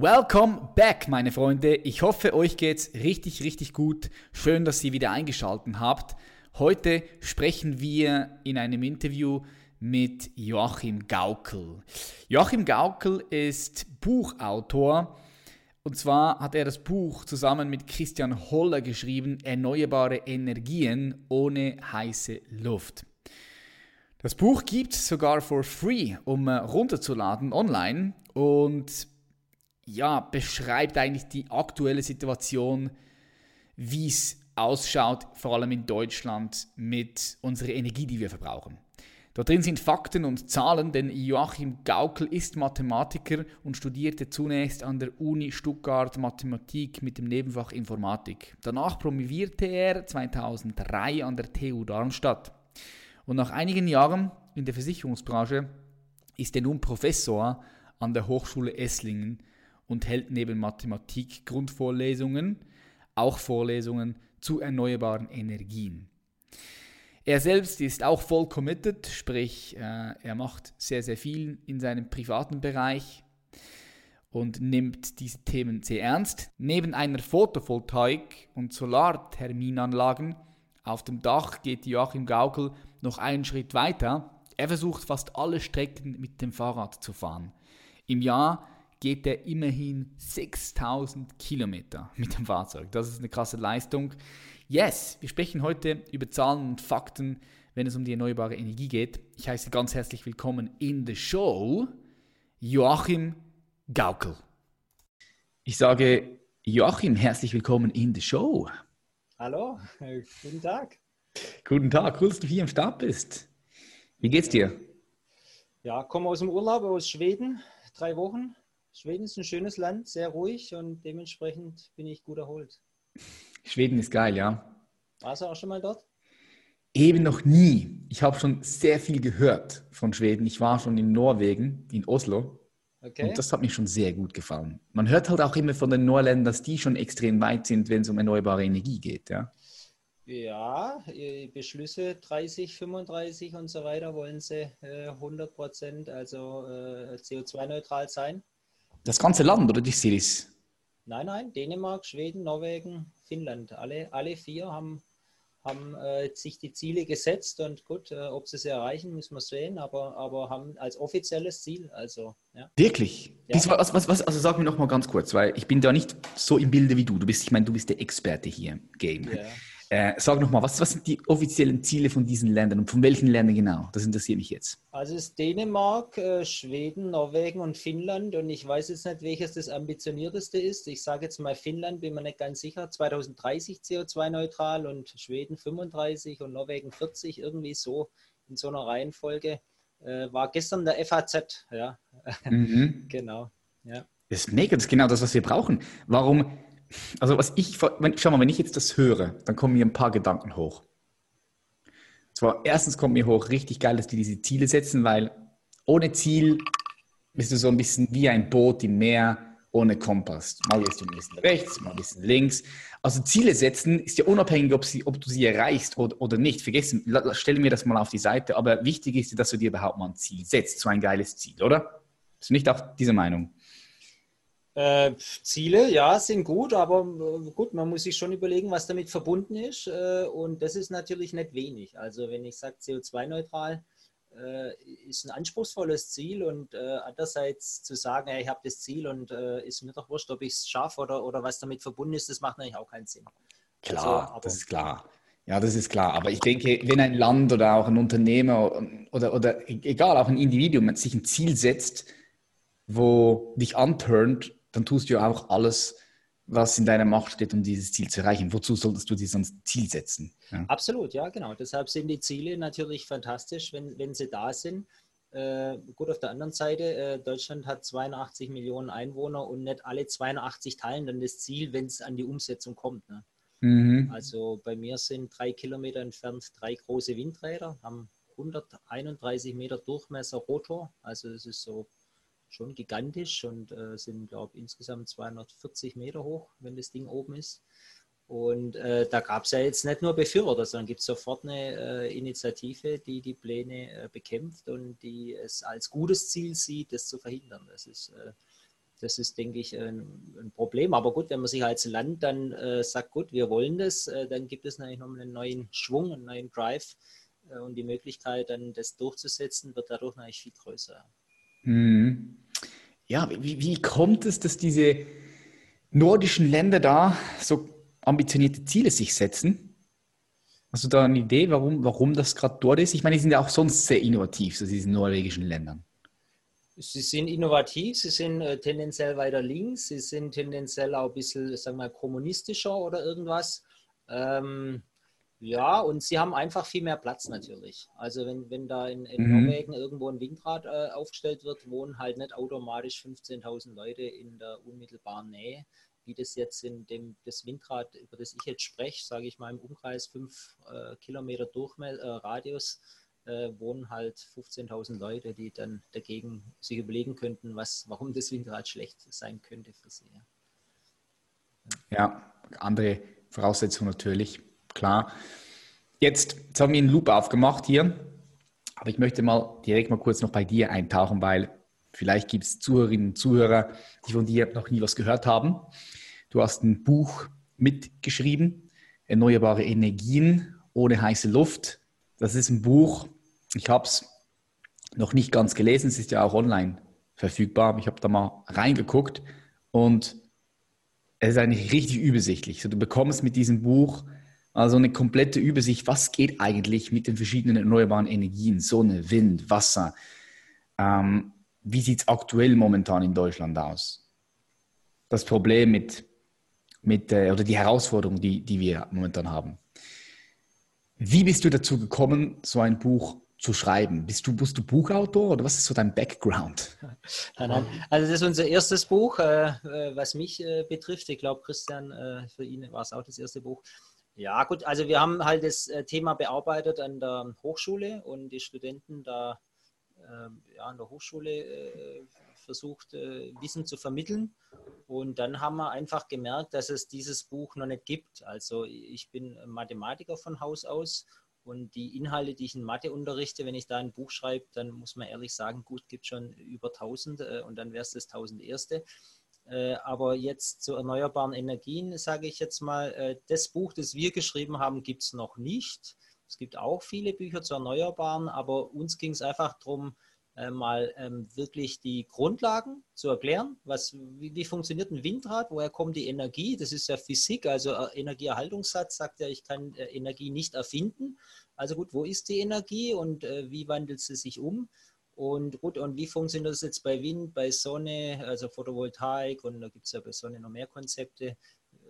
Welcome back, meine Freunde. Ich hoffe, euch geht's richtig, richtig gut. Schön, dass ihr wieder eingeschaltet habt. Heute sprechen wir in einem Interview mit Joachim Gaukel. Joachim Gaukel ist Buchautor und zwar hat er das Buch zusammen mit Christian Holler geschrieben, Erneuerbare Energien ohne heiße Luft. Das Buch gibt es sogar for free, um äh, runterzuladen online und ja, beschreibt eigentlich die aktuelle Situation, wie es ausschaut, vor allem in Deutschland, mit unserer Energie, die wir verbrauchen. Dort drin sind Fakten und Zahlen, denn Joachim Gaukel ist Mathematiker und studierte zunächst an der Uni Stuttgart Mathematik mit dem Nebenfach Informatik. Danach promovierte er 2003 an der TU Darmstadt. Und nach einigen Jahren in der Versicherungsbranche ist er nun Professor an der Hochschule Esslingen und hält neben Mathematik Grundvorlesungen auch Vorlesungen zu erneuerbaren Energien. Er selbst ist auch voll committed, sprich äh, er macht sehr, sehr viel in seinem privaten Bereich und nimmt diese Themen sehr ernst. Neben einer Photovoltaik- und Solarterminanlagen auf dem Dach geht Joachim Gaukel noch einen Schritt weiter. Er versucht fast alle Strecken mit dem Fahrrad zu fahren. Im Jahr geht er immerhin 6000 Kilometer mit dem Fahrzeug. Das ist eine krasse Leistung. Yes, wir sprechen heute über Zahlen und Fakten, wenn es um die erneuerbare Energie geht. Ich heiße ganz herzlich willkommen in the Show Joachim Gaukel. Ich sage Joachim, herzlich willkommen in the Show. Hallo, guten Tag. Guten Tag, cool, dass du hier im Start bist. Wie geht's dir? Ja, komme aus dem Urlaub aus Schweden, drei Wochen. Schweden ist ein schönes Land, sehr ruhig und dementsprechend bin ich gut erholt. Schweden ist geil, ja. Warst du auch schon mal dort? Eben noch nie. Ich habe schon sehr viel gehört von Schweden. Ich war schon in Norwegen, in Oslo. Okay. Und das hat mir schon sehr gut gefallen. Man hört halt auch immer von den Norländern, dass die schon extrem weit sind, wenn es um erneuerbare Energie geht, ja. Ja, Beschlüsse 30, 35 und so weiter wollen sie 100 äh, Prozent, also äh, CO2-neutral sein. Das ganze Land oder die Cities? Nein, nein, Dänemark, Schweden, Norwegen, Finnland. Alle, alle vier haben, haben äh, sich die Ziele gesetzt und gut, äh, ob sie sie erreichen, müssen wir sehen, aber, aber haben als offizielles Ziel. Also, ja. Wirklich? Ja. was, was, was, also sag mir noch mal ganz kurz, weil ich bin da nicht so im Bilde wie du. Du bist, ich meine, du bist der Experte hier im Game. Ja. Äh, sag nochmal, was, was sind die offiziellen Ziele von diesen Ländern und von welchen Ländern genau? Das interessiert mich jetzt. Also es ist Dänemark, äh, Schweden, Norwegen und Finnland und ich weiß jetzt nicht, welches das ambitionierteste ist. Ich sage jetzt mal Finnland, bin mir nicht ganz sicher, 2030 CO2-neutral und Schweden 35 und Norwegen 40, irgendwie so in so einer Reihenfolge. Äh, war gestern der FAZ, ja. Mhm. genau. Ja. Das ist mega, das ist genau das, was wir brauchen. Warum also was ich, schau mal, wenn ich jetzt das höre, dann kommen mir ein paar Gedanken hoch. Zwar erstens kommt mir hoch, richtig geil, dass die diese Ziele setzen, weil ohne Ziel bist du so ein bisschen wie ein Boot im Meer ohne Kompass. Mal gehst du ein bisschen rechts, mal ein bisschen links. Also Ziele setzen ist ja unabhängig, ob, sie, ob du sie erreichst oder, oder nicht. Vergessen, stell mir das mal auf die Seite. Aber wichtig ist, dass du dir überhaupt mal ein Ziel setzt, so ein geiles Ziel, oder? Bist du nicht auch dieser Meinung? Äh, Ziele, ja, sind gut, aber äh, gut, man muss sich schon überlegen, was damit verbunden ist. Äh, und das ist natürlich nicht wenig. Also wenn ich sage CO2-neutral, äh, ist ein anspruchsvolles Ziel und äh, andererseits zu sagen, hey, ich habe das Ziel und äh, ist mir doch wurscht, ob ich es schaffe oder, oder was damit verbunden ist, das macht natürlich auch keinen Sinn. Klar, also, das ist klar. Ja, das ist klar. Aber ich denke, wenn ein Land oder auch ein Unternehmer oder, oder egal, auch ein Individuum sich ein Ziel setzt, wo dich anturnt dann tust du ja auch alles, was in deiner Macht steht, um dieses Ziel zu erreichen. Wozu solltest du dir sonst Ziel setzen? Ja? Absolut, ja, genau. Deshalb sind die Ziele natürlich fantastisch, wenn, wenn sie da sind. Äh, gut, auf der anderen Seite, äh, Deutschland hat 82 Millionen Einwohner und nicht alle 82 teilen dann das Ziel, wenn es an die Umsetzung kommt. Ne? Mhm. Also bei mir sind drei Kilometer entfernt drei große Windräder, haben 131 Meter Durchmesser Rotor. Also das ist so schon gigantisch und äh, sind, glaube ich, insgesamt 240 Meter hoch, wenn das Ding oben ist. Und äh, da gab es ja jetzt nicht nur Befürworter, sondern gibt es sofort eine äh, Initiative, die die Pläne äh, bekämpft und die es als gutes Ziel sieht, das zu verhindern. Das ist, äh, das ist denke ich, ein, ein, Problem. Aber gut, wenn man sich als Land dann äh, sagt, gut, wir wollen das, dann gibt es natürlich noch einen neuen Schwung, einen neuen Drive und die Möglichkeit, dann das durchzusetzen, wird dadurch natürlich viel größer. Mhm. Ja, wie, wie kommt es, dass diese nordischen Länder da so ambitionierte Ziele sich setzen? Hast du da eine Idee, warum, warum das gerade dort ist? Ich meine, die sind ja auch sonst sehr innovativ, so diese norwegischen Ländern. Sie sind innovativ, sie sind äh, tendenziell weiter links, sie sind tendenziell auch ein bisschen, sagen wir mal, kommunistischer oder irgendwas. Ähm, ja, und sie haben einfach viel mehr Platz natürlich. Also wenn, wenn da in, in mhm. Norwegen irgendwo ein Windrad äh, aufgestellt wird, wohnen halt nicht automatisch 15.000 Leute in der unmittelbaren Nähe, wie das jetzt in dem das Windrad, über das ich jetzt spreche, sage ich mal im Umkreis 5 äh, Kilometer Durchmesser, äh, Radius, äh, wohnen halt 15.000 Leute, die dann dagegen sich überlegen könnten, was, warum das Windrad schlecht sein könnte für sie. Ja, andere Voraussetzungen natürlich, klar. Jetzt, jetzt haben wir einen Loop aufgemacht hier, aber ich möchte mal direkt mal kurz noch bei dir eintauchen, weil vielleicht gibt es Zuhörerinnen und Zuhörer, die von dir noch nie was gehört haben. Du hast ein Buch mitgeschrieben, Erneuerbare Energien ohne heiße Luft. Das ist ein Buch, ich habe es noch nicht ganz gelesen, es ist ja auch online verfügbar. Ich habe da mal reingeguckt und es ist eigentlich richtig übersichtlich. So, du bekommst mit diesem Buch also eine komplette Übersicht, was geht eigentlich mit den verschiedenen erneuerbaren Energien, Sonne, Wind, Wasser. Ähm, wie sieht es aktuell momentan in Deutschland aus? Das Problem mit mit, äh, oder die Herausforderung, die, die wir momentan haben. Wie bist du dazu gekommen, so ein Buch zu schreiben? Bist du, bist du Buchautor oder was ist so dein Background? Nein, nein. Also das ist unser erstes Buch, äh, äh was mich äh, betrifft. Ich glaube, Christian, äh, für ihn war es auch das erste Buch. Ja, gut, also wir haben halt das äh, Thema bearbeitet an der Hochschule und die Studenten da ähm, ja, an der Hochschule versucht, Wissen zu vermitteln. Und dann haben wir einfach gemerkt, dass es dieses Buch noch nicht gibt. Also ich bin Mathematiker von Haus aus und die Inhalte, die ich in Mathe unterrichte, wenn ich da ein Buch schreibe, dann muss man ehrlich sagen, gut, gibt schon über 1000 äh, und dann wäre es das 1000 erste. Äh, aber jetzt zu erneuerbaren Energien, sage ich jetzt mal, äh, das Buch, das wir geschrieben haben, gibt es noch nicht. Es gibt auch viele Bücher zu Erneuerbaren, aber uns ging es einfach darum, äh, mal ähm, wirklich die Grundlagen zu erklären. Was, wie, wie, funktioniert ein Windrad? Woher kommt die Energie? Das ist ja Physik, also äh, Energieerhaltungssatz sagt ja, ich kann äh, Energie nicht erfinden. Also gut, wo ist die Energie und äh, wie wandelt sie sich um? Und gut, und wie funktioniert das jetzt bei Wind, bei Sonne, also Photovoltaik und da gibt es ja bei Sonne noch mehr Konzepte.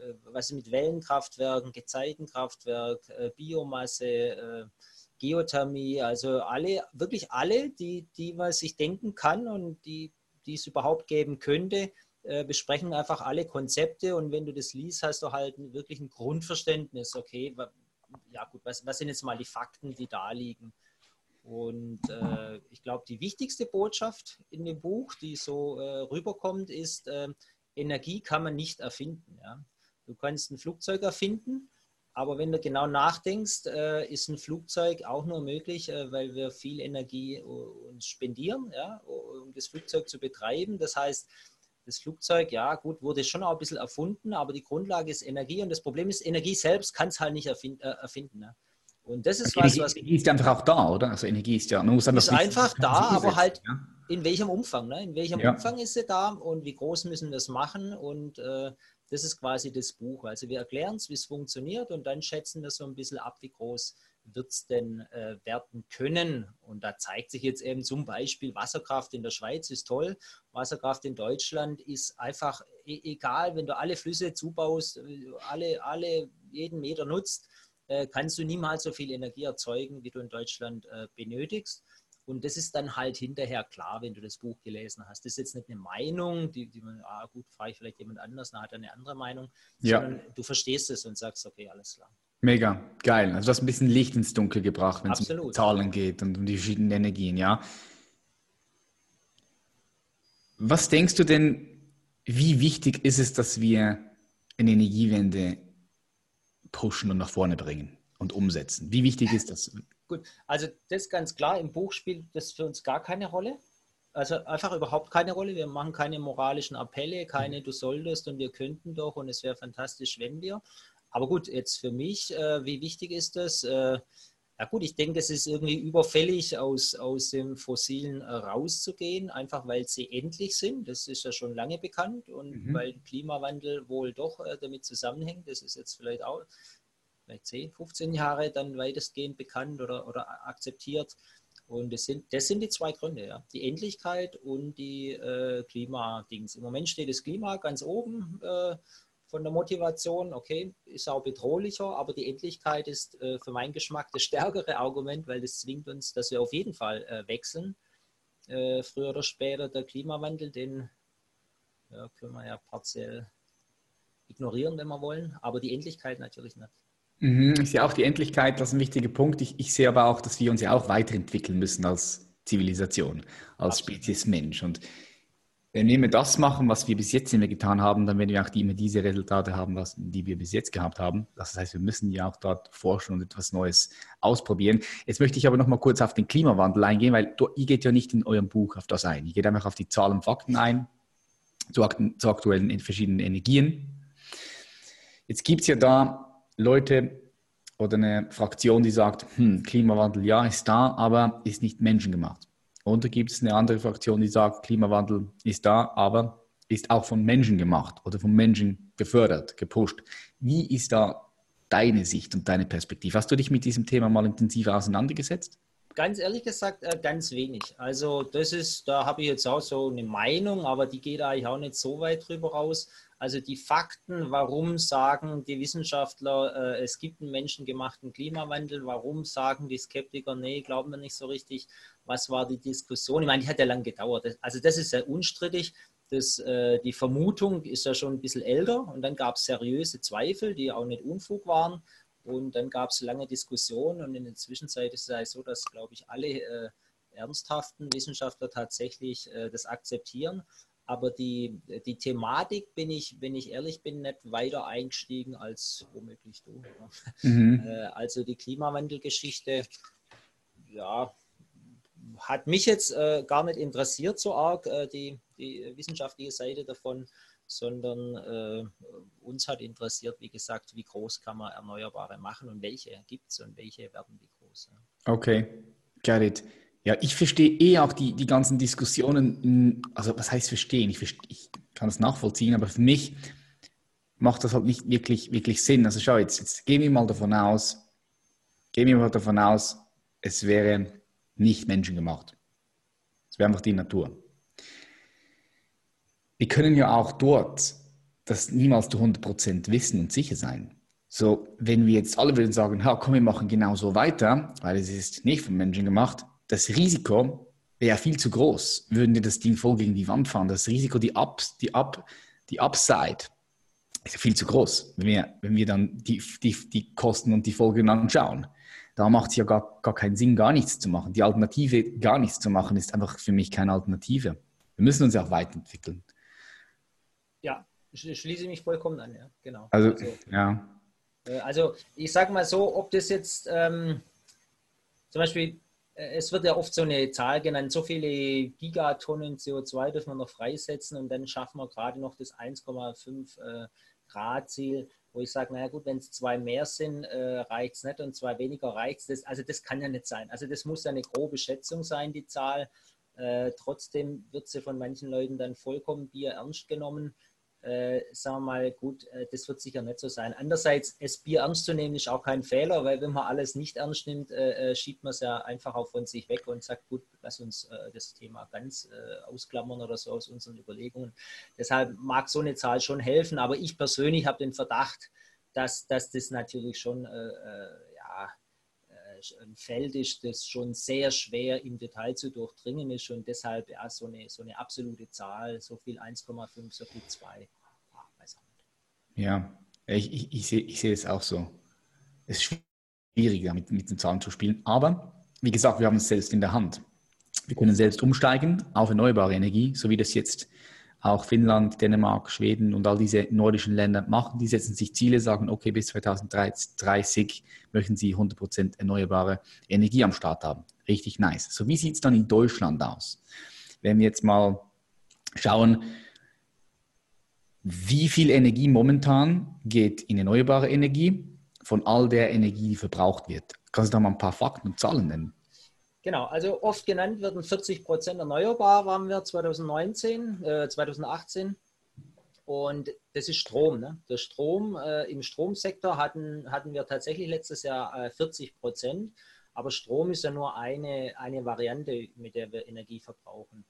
Äh, was ist mit Wellenkraftwerken, Gezeitenkraftwerk, Biomasse, Geothermie, also alle, wirklich alle, die, die man sich denken kann und die, die es überhaupt geben könnte, äh, besprechen einfach alle Konzepte und wenn du das liest, hast du halt wirklich ein Grundverständnis, okay, ja gut, was, was sind jetzt mal die Fakten, die da liegen? Und äh, ich glaube, die wichtigste Botschaft in dem Buch, die so äh, rüberkommt, ist, äh, Energie kann man nicht erfinden. Ja? Du kannst ein Flugzeug erfinden, aber wenn du genau nachdenkst, äh, ist ein Flugzeug auch nur möglich, äh, weil wir viel Energie äh, uns spendieren, ja, um das Flugzeug zu betreiben. Das heißt, das Flugzeug, ja gut, wurde schon auch ein bisschen erfunden, aber die Grundlage ist Energie und das Problem ist, Energie selbst kann es halt nicht erfind, äh, erfinden. Ne? Und das ist Energie, was, was. Energie ist einfach auch da, oder? Also Energie ist ja, man muss ist einfach da, aber halt ja? in welchem Umfang? Ne? In welchem ja. Umfang ist sie da und wie groß müssen wir das machen? Und äh, das ist quasi das Buch. Also wir erklären es, wie es funktioniert und dann schätzen wir so ein bisschen ab, wie groß wird es denn äh, werden können. Und da zeigt sich jetzt eben zum Beispiel Wasserkraft in der Schweiz ist toll. Wasserkraft in Deutschland ist einfach e egal, wenn du alle Flüsse zubaust, äh, alle, alle jeden Meter nutzt, kannst du niemals so viel Energie erzeugen, wie du in Deutschland äh, benötigst. Und das ist dann halt hinterher klar, wenn du das Buch gelesen hast. Das ist jetzt nicht eine Meinung, die, die man, ah gut, frage ich vielleicht jemand anders, dann hat er eine andere Meinung, Ja. sondern du verstehst es und sagst, okay, alles klar. Mega, geil. Also du hast ein bisschen Licht ins Dunkel gebracht, wenn es um. Zahlen geht und um die verschiedenen Energien, ja. Was denkst du denn, wie wichtig ist es, dass wir eine Energiewende pushen und nach vorne bringen und umsetzen? Wie wichtig ist das? Gut, also das ganz klar, im Buch spielt das für uns gar keine Rolle. Also einfach überhaupt keine Rolle. Wir machen keine moralischen Appelle, keine du solltest und wir könnten doch und es wäre fantastisch, wenn wir. Aber gut, jetzt für mich, äh, wie wichtig ist das? Äh, ja gut, ich denke, es ist irgendwie überfällig, aus, aus dem Fossilen äh, rauszugehen, einfach weil sie endlich sind. Das ist ja schon lange bekannt und Mhm. weil Klimawandel wohl doch äh, damit zusammenhängt. Das ist jetzt vielleicht auch vielleicht 10, 15 Jahre dann weitestgehend bekannt oder, oder akzeptiert. Und das sind, das sind die zwei Gründe, ja. Die Endlichkeit und die äh, Klimadings. Im Moment steht das Klima ganz oben äh, von der Motivation, okay, ist auch bedrohlicher, aber die Endlichkeit ist äh, für meinen Geschmack das stärkere Argument, weil das zwingt uns, dass wir auf jeden Fall äh, wechseln. Äh, früher oder später der Klimawandel, den ja, können wir ja partiell ignorieren, wenn wir wollen, aber die Endlichkeit natürlich nicht. Mhm, Ich sehe auch die Endlichkeit, das ist ein wichtiger Punkt. Ich, ich sehe aber auch, dass wir uns ja auch weiterentwickeln müssen als Zivilisation, als Absolut. Spezies Mensch. Und wenn wir das machen, was wir bis jetzt immer getan haben, dann werden wir auch die, immer diese Resultate haben, was, die wir bis jetzt gehabt haben. Das heißt, wir müssen ja auch dort forschen und etwas Neues ausprobieren. Jetzt möchte ich aber noch mal kurz auf den Klimawandel eingehen, weil du, ihr geht ja nicht in eurem Buch auf das ein. Ihr geht einfach auf die Zahlen und Fakten ein, zu, zu aktuellen verschiedenen Energien. Jetzt gibt es ja da Leute oder eine Fraktion, die sagt, hm, Klimawandel ja ist da, aber ist nicht menschengemacht. Und gibt es eine andere Fraktion, die sagt, Klimawandel ist da, aber ist auch von Menschen gemacht oder von Menschen gefördert, gepusht. Wie ist da deine Sicht und deine Perspektive? Hast du dich mit diesem Thema mal intensiver auseinandergesetzt? Ganz ehrlich gesagt, äh, ganz wenig. Also das ist, da habe ich jetzt auch so eine Meinung, aber die geht eigentlich auch nicht so weit drüber raus. Also die Fakten, warum sagen die Wissenschaftler, äh, es gibt einen menschengemachten Klimawandel, warum sagen die Skeptiker, nee, glauben wir nicht so richtig, was war die Diskussion? Ich meine, die hat ja lang gedauert. Also das ist ja unstrittig. Das, äh, die Vermutung ist ja schon ein bisschen älter und dann gab es seriöse Zweifel, die auch nicht Unfug waren. Und dann gab es lange Diskussionen und in der Zwischenzeit ist es ja so, dass, glaube ich, alle äh, ernsthaften Wissenschaftler tatsächlich äh, das akzeptieren. Aber die, die Thematik bin ich, wenn ich ehrlich bin, nicht weiter eingestiegen als womöglich du. Mhm. Äh, also die Klimawandelgeschichte, ja, hat mich jetzt äh, gar nicht interessiert so arg, äh, die, die wissenschaftliche Seite davon, sondern äh, uns hat interessiert, wie gesagt, wie groß kann man Erneuerbare machen und welche gibt es und welche werden wie groß. Ja. Okay, got it. Ja, ich verstehe eh auch die, die ganzen Diskussionen, also was heißt verstehen? Ich, verstehe, ich kann es nachvollziehen, aber für mich macht das halt nicht wirklich, wirklich Sinn. Also schau, jetzt, jetzt gehen wir mal davon aus, gehen wir mal davon aus, es wäre nicht menschengemacht. Es wäre einfach die Natur. Wir können ja auch dort das niemals zu 100% wissen und sicher sein. So, wenn wir jetzt alle würden sagen, ha, komm, wir machen genau so weiter, weil es ist nicht vom Menschen gemacht, das Risiko wäre viel zu groß, würden wir das Ding voll gegen die Wand fahren. Das Risiko, die, Ups, die, Up, die Upside ist ja viel zu groß, wenn wir, wenn wir dann die, die, die Kosten und die Folgen anschauen. Da macht es ja gar, gar keinen Sinn, gar nichts zu machen. Die Alternative, gar nichts zu machen, ist einfach für mich keine Alternative. Wir müssen uns ja auch weiterentwickeln. Ja, sch- schließe ich mich vollkommen an, ja, genau. Also, ja. Äh, Also ich sage mal so, ob das jetzt ähm, zum Beispiel, es wird ja oft so eine Zahl genannt, so viele Gigatonnen CO2 dürfen wir noch freisetzen und dann schaffen wir gerade noch das 1,5 äh, Grad Ziel, wo ich sage, naja gut, wenn es zwei mehr sind, äh, reicht es nicht und zwei weniger reicht es. Also das kann ja nicht sein. Also das muss ja eine grobe Schätzung sein, die Zahl. Äh, trotzdem wird sie von manchen Leuten dann vollkommen Bier ernst genommen äh, sagen wir mal, gut, äh, das wird sicher nicht so sein. Andererseits, es Bier ernst zu nehmen, ist auch kein Fehler, weil wenn man alles nicht ernst nimmt, äh, äh, schiebt man es ja einfach auch von sich weg und sagt, gut, lass uns äh, das Thema ganz äh, ausklammern oder so aus unseren Überlegungen. Deshalb mag so eine Zahl schon helfen, aber ich persönlich habe den Verdacht, dass, dass das natürlich schon ein Feld ist, das schon sehr schwer im Detail zu durchdringen ist und deshalb ja, so, eine, so eine absolute Zahl, so viel 1,5, so viel 2. Ja, ich, ich, ich sehe ich seh es auch so. Es ist schwierig, mit, mit den Zahlen zu spielen, aber wie gesagt, wir haben es selbst in der Hand. Wir können selbst umsteigen auf erneuerbare Energie, so wie das jetzt auch Finnland, Dänemark, Schweden und all diese nordischen Länder machen. Die setzen sich Ziele, sagen, okay, bis 2030 möchten sie 100% erneuerbare Energie am Start haben. Richtig nice. So, wie sieht es dann in Deutschland aus? Wenn wir jetzt mal schauen, wie viel Energie momentan geht in erneuerbare Energie von all der Energie, die verbraucht wird. Kannst du da mal ein paar Fakten und Zahlen nennen? Genau, also oft genannt werden 40 Prozent erneuerbar, waren wir 2019, äh, 2018. Und das ist Strom. Ne? Der Strom äh, im Stromsektor hatten, hatten wir tatsächlich letztes Jahr äh, 40 Prozent. Aber Strom ist ja nur eine, eine Variante, mit der wir Energie verbrauchen.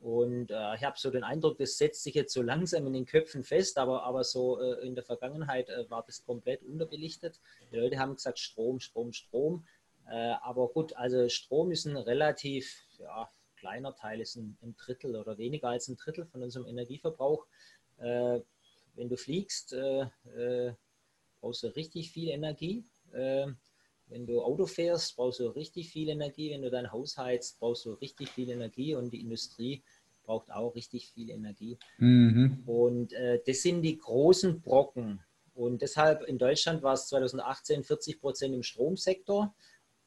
Und äh, ich habe so den Eindruck, das setzt sich jetzt so langsam in den Köpfen fest, aber, aber so äh, in der Vergangenheit äh, war das komplett unterbelichtet. Die Leute haben gesagt, Strom, Strom, Strom. Äh, aber gut, also Strom ist ein relativ ja, kleiner Teil, ist ein, ein, Drittel oder weniger als ein Drittel von unserem Energieverbrauch. Äh, wenn du fliegst, äh, brauchst du richtig viel Energie. wenn du Auto fährst, brauchst du richtig viel Energie. Wenn du dein Haus heizt, brauchst du richtig viel Energie. Und die Industrie braucht auch richtig viel Energie. Mhm. Und äh, das sind die großen Brocken. Und deshalb in Deutschland war es 2018 40 Prozent im Stromsektor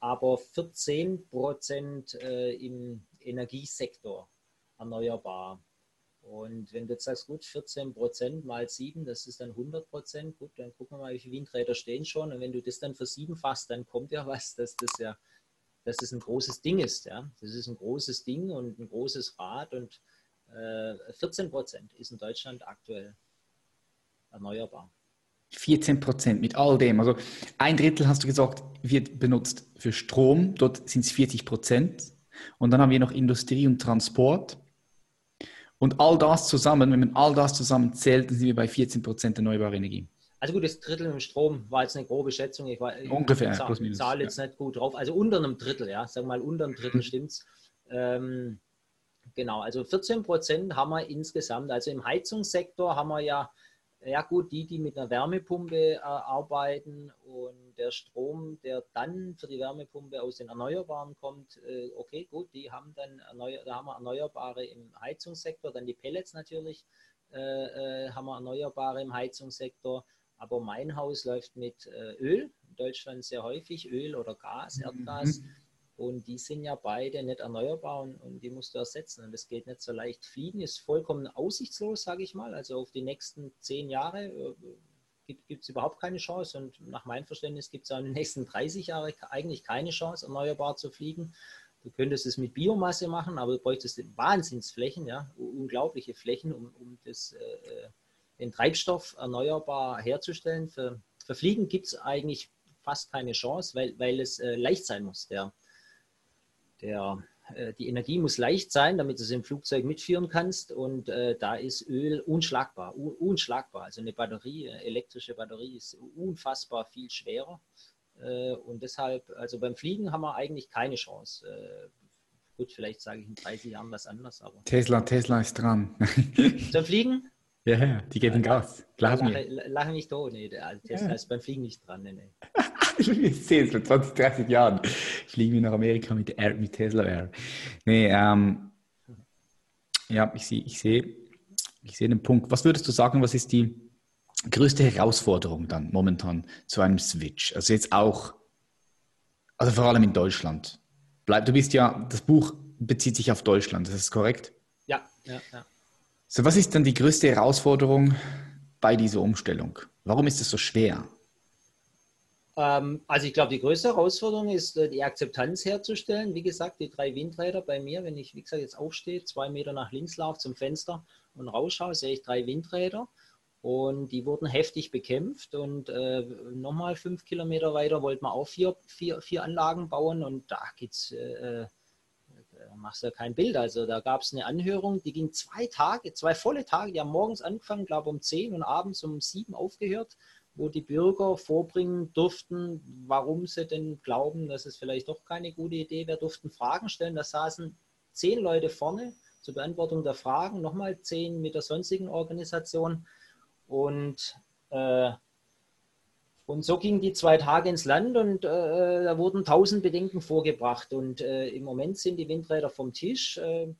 aber 14 Prozent äh, im Energiesektor erneuerbar. Und wenn du jetzt sagst, gut, 14 Prozent mal 7, das ist dann 100 Prozent, gut, dann gucken wir mal, wie viele Windräder stehen schon. Und wenn du das dann versiebenfachst, dann kommt ja was, dass das ja dass das ein großes Ding ist. Ja? Das ist ein großes Ding und ein großes Rad und äh, 14 Prozent ist in Deutschland aktuell erneuerbar. 14 Prozent mit all dem. Also ein Drittel, hast du gesagt, wird benutzt für Strom. Dort sind es 40 Prozent. Und dann haben wir noch Industrie und Transport. Und all das zusammen, wenn man all das zusammen zählt, dann sind wir bei 14 Prozent erneuerbare Energie. Also gut, das Drittel im Strom war jetzt eine grobe Schätzung. Ich war ungefähr ich zahl, minus, zahle jetzt ja. nicht gut drauf. Also unter einem Drittel, ja, sagen wir mal unter einem Drittel mhm. stimmt's. Ähm, genau, also 14 Prozent haben wir insgesamt. Also im Heizungssektor haben wir ja ja gut, die, die mit einer Wärmepumpe äh, arbeiten und der Strom, der dann für die Wärmepumpe aus den Erneuerbaren kommt, äh, okay, gut, die haben dann erneuer, da haben wir Erneuerbare im Heizungssektor, dann die Pellets natürlich, äh, äh haben wir Erneuerbare im Heizungssektor, aber mein Haus läuft mit äh, Öl, in Deutschland sehr häufig Öl oder Gas, mhm. Erdgas. Mhm. Und die sind ja beide nicht erneuerbar und, und, die musst du ersetzen. Und das geht nicht so leicht. Fliegen ist vollkommen aussichtslos, sage ich mal. Also auf die nächsten zehn Jahre äh, gibt es überhaupt keine Chance. Und nach meinem Verständnis gibt es auch in den nächsten 30 Jahren eigentlich keine Chance, erneuerbar zu fliegen. Du könntest es mit Biomasse machen, aber du bräuchtest Wahnsinnsflächen, ja, unglaubliche Flächen, um, um das, äh, den Treibstoff erneuerbar herzustellen. Für, für Fliegen gibt es eigentlich fast keine Chance, weil, weil es äh, leicht sein muss. Der, der, äh, die Energie muss leicht sein, damit du es im Flugzeug mitführen kannst. Und äh, da ist Öl unschlagbar, un unschlagbar. Also eine Batterie, eine elektrische Batterie ist unfassbar viel schwerer. Äh, und deshalb, also beim Fliegen haben wir eigentlich keine Chance. Äh, gut, vielleicht sage ich in 30 Jahren was anderes. Aber Tesla, Tesla ist dran. Zum Fliegen? Ja, ja, die geben Gas. Glaub lache, lache nicht tot, nee, Tesla ist beim Fliegen nicht dran. Nee, nee. Ich sehe es vor 20, 30 Jahren. Fliegen wir nach Amerika mit, Air, mit Tesla Air. Nee, ähm, ja, ich sehe ich seh, ich seh den Punkt. Was würdest du sagen, was ist die größte Herausforderung dann momentan zu einem Switch? Also jetzt auch, also vor allem in Deutschland. Bleib, du bist ja, das Buch bezieht sich auf Deutschland, das ist korrekt? Ja, ja, ja. So, was ist dann die größte Herausforderung bei dieser Umstellung? Warum ist es so schwer? Ähm, also ich glaube, die größte Herausforderung ist, äh, die Akzeptanz herzustellen. Wie gesagt, die drei Windräder bei mir, wenn ich, wie gesagt, jetzt aufstehe, zwei Meter nach links laufe zum Fenster und rausschaue, sehe ich drei Windräder. Und die wurden heftig bekämpft. Und äh, nochmal fünf Kilometer weiter wollten wir auch vier, vier, vier Anlagen bauen. Und da geht's, äh, äh machst du ja kein Bild. Also da gab es eine Anhörung, die ging zwei Tage, zwei volle Tage. Die haben morgens angefangen, glaube um 10 und abends um 7 aufgehört. Wo die Bürger vorbringen durften, warum sie denn glauben, dass es vielleicht doch keine gute Idee wäre, durften Fragen stellen. Da saßen zehn Leute vorne zur Beantwortung der Fragen, nochmal zehn mit der sonstigen Organisation. Und, äh, und so gingen die zwei Tage ins Land und äh, da wurden tausend Bedenken vorgebracht. Und äh, im Moment sind die Windräder vom Tisch äh,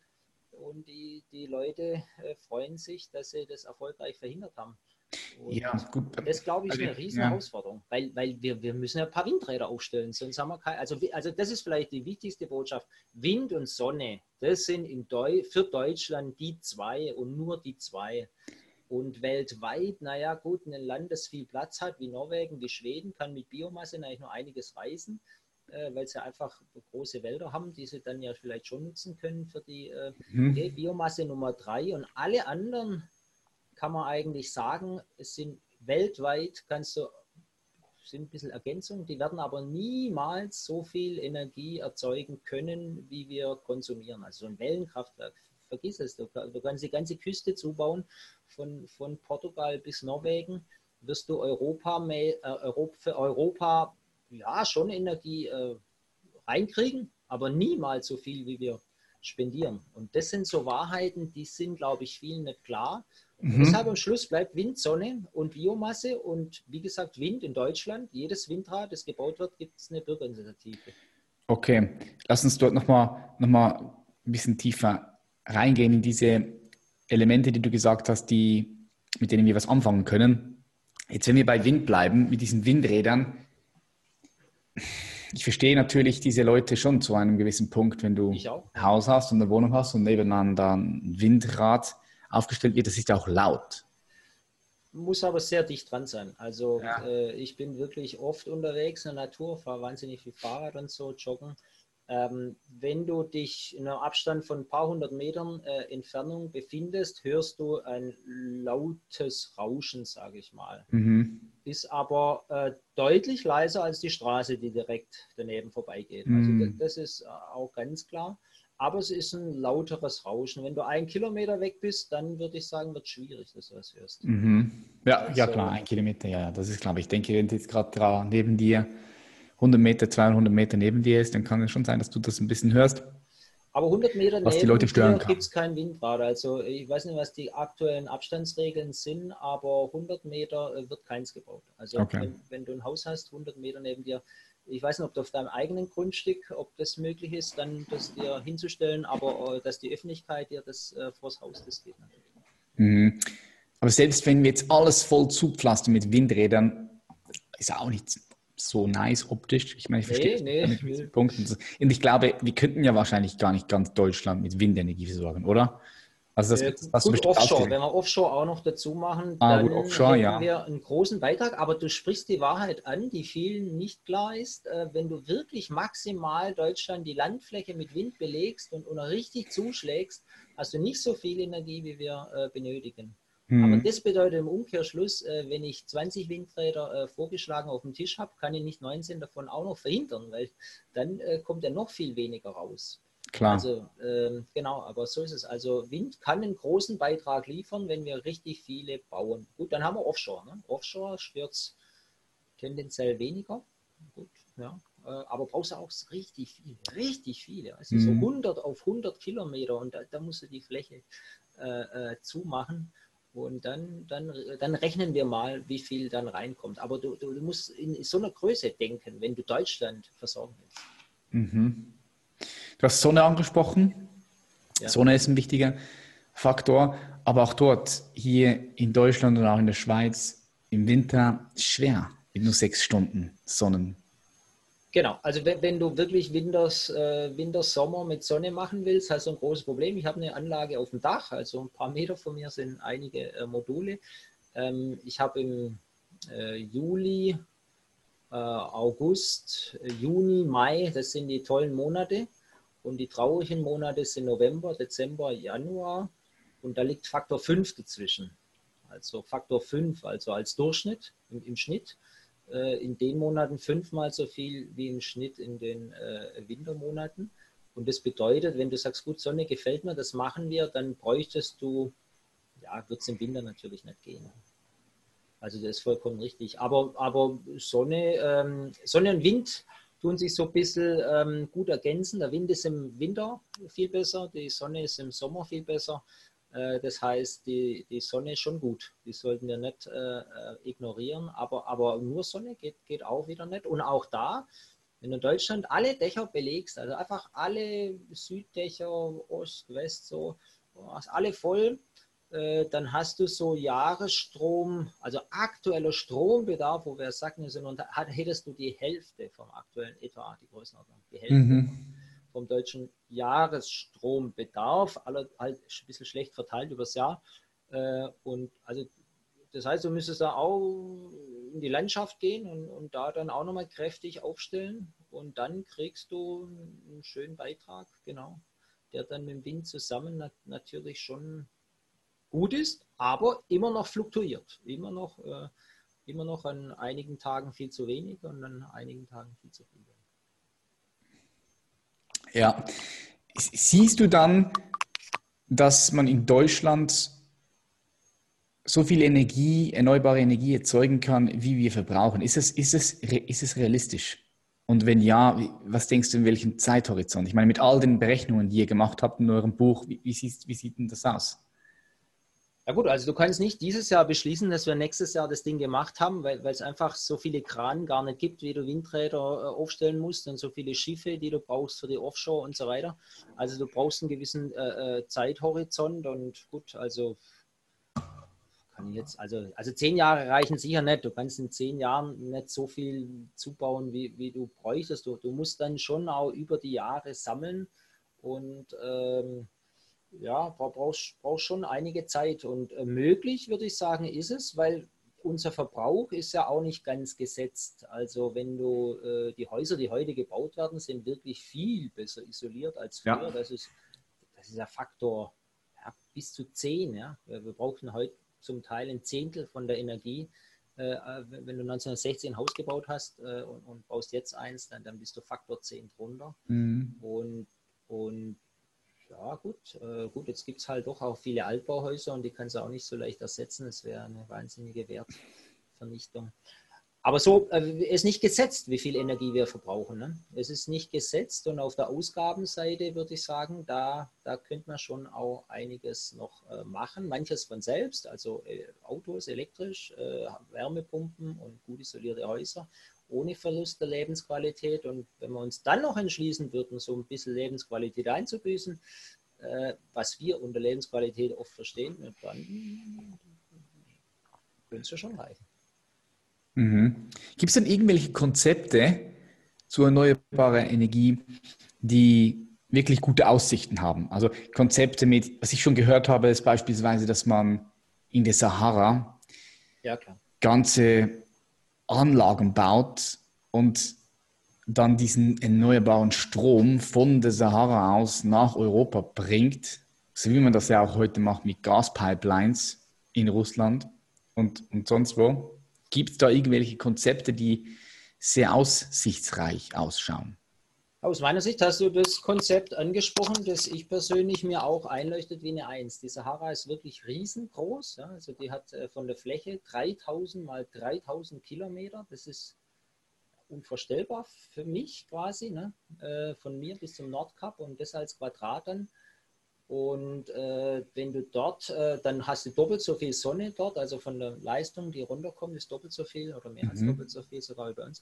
und die, die Leute äh, freuen sich, dass sie das erfolgreich verhindert haben. Und ja, gut. Das glaube ich ist eine riesen ja. Herausforderung, weil, weil wir, wir müssen ja ein paar Windräder aufstellen, sonst haben wir kein, also, also das ist vielleicht die wichtigste Botschaft. Wind und Sonne, das sind in Deu für Deutschland die zwei und nur die zwei. Und weltweit, naja gut, ein Land, das viel Platz hat, wie Norwegen, wie Schweden, kann mit Biomasse eigentlich noch einiges reisen, äh, weil sie einfach große Wälder haben, die sie dann ja vielleicht schon nutzen können für die äh, mhm. okay, Biomasse Nummer drei. Und alle anderen kann man eigentlich sagen, es sind weltweit, kannst du, sind ein bisschen Ergänzungen, die werden aber niemals so viel Energie erzeugen können, wie wir konsumieren. Also so ein Wellenkraftwerk, vergiss es, du, du kannst die ganze Küste zubauen, von, von Portugal bis Norwegen, wirst du Europa, äh, Europa, für Europa ja schon Energie äh, reinkriegen, aber niemals so viel, wie wir spendieren. Und das sind so Wahrheiten, die sind, glaube ich, vielen nicht klar. Mhm. Deshalb am Schluss bleibt Wind, Sonne und Biomasse und wie gesagt Wind in Deutschland. Jedes Windrad, das gebaut wird, gibt es eine Bürgerinitiative. Okay, lass uns dort nochmal noch mal ein bisschen tiefer reingehen in diese Elemente, die du gesagt hast, die, mit denen wir was anfangen können. Jetzt, wenn wir bei Wind bleiben, mit diesen Windrädern, ich verstehe natürlich diese Leute schon zu einem gewissen Punkt, wenn du ein Haus hast und eine Wohnung hast und nebenan dann ein Windrad aufgestellt wird, das ist auch laut. Muss aber sehr dicht dran sein. Also ja. äh, ich bin wirklich oft unterwegs in der Natur, fahre wahnsinnig viel Fahrrad und so, joggen. Ähm, wenn du dich in einem Abstand von ein paar hundert Metern äh, Entfernung befindest, hörst du ein lautes Rauschen, sage ich mal. Mhm. Ist aber äh, deutlich leiser als die Straße, die direkt daneben vorbeigeht. Also mhm. Also das, das ist äh, auch ganz klar aber es ist ein lauteres Rauschen. Wenn du einen Kilometer weg bist, dann würde ich sagen, wird es schwierig, dass du das hörst. Mhm. Ja, also, ja, klar, ein Kilometer, ja, das ist klar. Ich denke, wenn du jetzt gerade neben dir 100 Meter, 200 Meter neben dir ist, dann kann es schon sein, dass du das ein bisschen hörst. Aber 100 Meter was die Leute stören gibt es kein Windrad. Also ich weiß nicht, was die aktuellen Abstandsregeln sind, aber 100 Meter äh, wird keins gebaut. Also okay. wenn, wenn, du ein Haus hast, 100 Meter neben dir, ich weiß nicht, ob du auf deinem eigenen Grundstück, ob das möglich ist, dann das dir hinzustellen, aber äh, dass die Öffentlichkeit dir das äh, vors Haus, das geht natürlich. Mhm. Aber selbst wenn wir jetzt alles voll zupflastern mit Windrädern, ist auch nicht so nice optisch. Ich meine, ich verstehe nee, nee. nee. Punkt. Und ich glaube, wir könnten ja wahrscheinlich gar nicht ganz Deutschland mit Windenergie versorgen, oder? Also das, äh, das gut, Offshore, wenn wir Offshore auch noch dazu machen, ah, dann gut, Offshore, ja. wir einen großen Beitrag. Aber du sprichst die Wahrheit an, die vielen nicht klar ist. Äh, wenn du wirklich maximal Deutschland die Landfläche mit Wind belegst und, und richtig zuschlägst, hast du nicht so viel Energie, wie wir äh, benötigen. Hm. Aber das bedeutet im Umkehrschluss, äh, wenn ich 20 Windräder vorgeschlagen auf dem Tisch habe, kann ich nicht 19 davon auch noch verhindern, weil dann kommt ja noch viel weniger raus. Klar. Also ähm, genau, aber so ist es. Also Wind kann einen großen Beitrag liefern, wenn wir richtig viele bauen. Gut, dann haben wir Offshore. Ne? Offshore es tendenziell weniger. Gut, ja. Äh, aber brauchst du auch richtig viel, richtig viele. Also mhm. so 100 auf 100 Kilometer und da, da musst du die Fläche äh, äh, zumachen. Und dann, dann, dann rechnen wir mal, wie viel dann reinkommt. Aber du, du, musst in so einer Größe denken, wenn du Deutschland versorgen willst. Mhm. Du hast Sonne angesprochen. Ja. Sonne ist ein wichtiger Faktor, aber auch dort, hier in Deutschland und auch in der Schweiz, im Winter schwer mit nur sechs Stunden Sonnen. Genau, also wenn, wenn du wirklich Winters, äh, Winters, Sommer mit Sonne machen willst, hast du ein großes Problem. Ich habe eine Anlage auf dem Dach, also ein paar Meter von mir sind einige äh, Module. Ähm, ich habe im äh, Juli, äh, August, Juni, Mai, das sind die tollen Monate. Und die traurigen Monate sind November, Dezember, Januar. Und da liegt Faktor 5 dazwischen. Also Faktor 5, also als Durchschnitt im, im Schnitt. Äh, in den Monaten fünfmal so viel wie im Schnitt in den äh, Wintermonaten. Und das bedeutet, wenn du sagst, gut, Sonne gefällt mir, das machen wir, dann bräuchtest du, ja, wird es im Winter natürlich nicht gehen. Also das ist vollkommen richtig. Aber, aber Sonne, ähm, Sonne und Wind tun sich so ein bisschen ähm, gut ergänzen. Der Wind ist im Winter viel besser, die Sonne ist im Sommer viel besser. Äh, das heißt, die, die Sonne ist schon gut. Die sollten wir nicht äh, äh, ignorieren. Aber, aber nur Sonne geht, geht auch wieder nicht. Und auch da, wenn du in Deutschland alle Dächer belegst, also einfach alle Süddächer, Ost, West, so, alle voll, äh, dann hast du so Jahresstrom, also aktueller Strombedarf, wo wir sagen, sind, hättest du die Hälfte vom aktuellen etwa, die Größenordnung, die Hälfte mhm. vom deutschen Jahresstrombedarf, alle halt ein bisschen schlecht verteilt übers Jahr. Äh, und also das heißt, du müsstest da auch in die Landschaft gehen und, und da dann auch nochmal kräftig aufstellen und dann kriegst du einen schönen Beitrag, genau, der dann mit dem Wind zusammen natürlich schon gut ist, aber immer noch fluktuiert. Immer noch, äh, immer noch an einigen Tagen viel zu wenig und an einigen Tagen viel zu viel. Ja. Siehst du dann, dass man in Deutschland so viel Energie, erneuerbare Energie erzeugen kann, wie wir verbrauchen? Ist es, ist es, ist es realistisch? Und wenn ja, was denkst du, in welchem Zeithorizont? Ich meine, mit all den Berechnungen, die ihr gemacht habt in eurem Buch, wie, wie, sieht, wie sieht denn das aus? Ja gut, also du kannst nicht dieses Jahr beschließen, dass wir nächstes Jahr das Ding gemacht haben, weil, es einfach so viele Kran gar nicht gibt, wie du Windräder äh, aufstellen musst und so viele Schiffe, die du brauchst für die Offshore und so weiter. Also du brauchst einen gewissen äh, äh Zeithorizont und gut, also kann ich jetzt, also, also zehn Jahre reichen sicher nicht. Du kannst in zehn Jahren nicht so viel zubauen, wie, wie du bräuchtest. Du, du musst dann schon auch über die Jahre sammeln und ähm, ja, brauchst, brauchst schon einige Zeit. Und äh, möglich, würde ich sagen, ist es, weil unser Verbrauch ist ja auch nicht ganz gesetzt. Also wenn du äh, die Häuser, die heute gebaut werden, sind wirklich viel besser isoliert als früher. Ja. Das, ist, das ist ein Faktor ja, bis zu 10. Ja. Wir brauchen heute zum Teil ein Zehntel von der Energie. Äh, äh wenn du 1916 ein Haus gebaut hast äh, und, und, baust jetzt eins, dann, dann bist du Faktor 10 drunter. Mhm. Und, und ja, gut, äh, gut, jetzt gibt es halt doch auch viele Altbauhäuser und die kannst du auch nicht so leicht ersetzen. Das wäre eine wahnsinnige Wertvernichtung. Aber so äh, ist nicht gesetzt, wie viel Energie wir verbrauchen. Ne? Es ist nicht gesetzt und auf der Ausgabenseite würde ich sagen, da, da könnte man schon auch einiges noch äh, machen. Manches von selbst, also äh, Autos elektrisch, äh, Wärmepumpen und gut isolierte Häuser ohne Verlust der Lebensqualität. Und wenn wir uns dann noch entschließen würden, so ein bisschen Lebensqualität einzubüßen, äh, was wir unter Lebensqualität oft verstehen, dann könnte es ja schon reichen. Mhm. Gibt es denn irgendwelche Konzepte zur erneuerbaren Energie, die wirklich gute Aussichten haben? Also Konzepte mit, was ich schon gehört habe, ist beispielsweise, dass man in der Sahara ja, ganze Anlagen baut und dann diesen erneuerbaren Strom von der Sahara aus nach Europa bringt, so wie man das ja auch heute macht mit Gaspipelines in Russland und, und sonst wo. Gibt es da irgendwelche Konzepte, die sehr aussichtsreich ausschauen? Aus meiner Sicht hast du das Konzept angesprochen, das ich persönlich mir auch einleuchtet wie eine Eins. Die Sahara ist wirklich riesengroß. Ja? Also die hat äh, von der Fläche 3000 mal 3000 Kilometer. Das ist unvorstellbar für mich quasi, ne? Äh, von mir bis zum Nordkap und das als Quadrat dann. Und äh, wenn du dort, äh, dann hast du doppelt so viel Sonne dort, also von der Leistung, die runterkommt, ist doppelt so viel oder mehr mhm. als doppelt so viel sogar bei uns.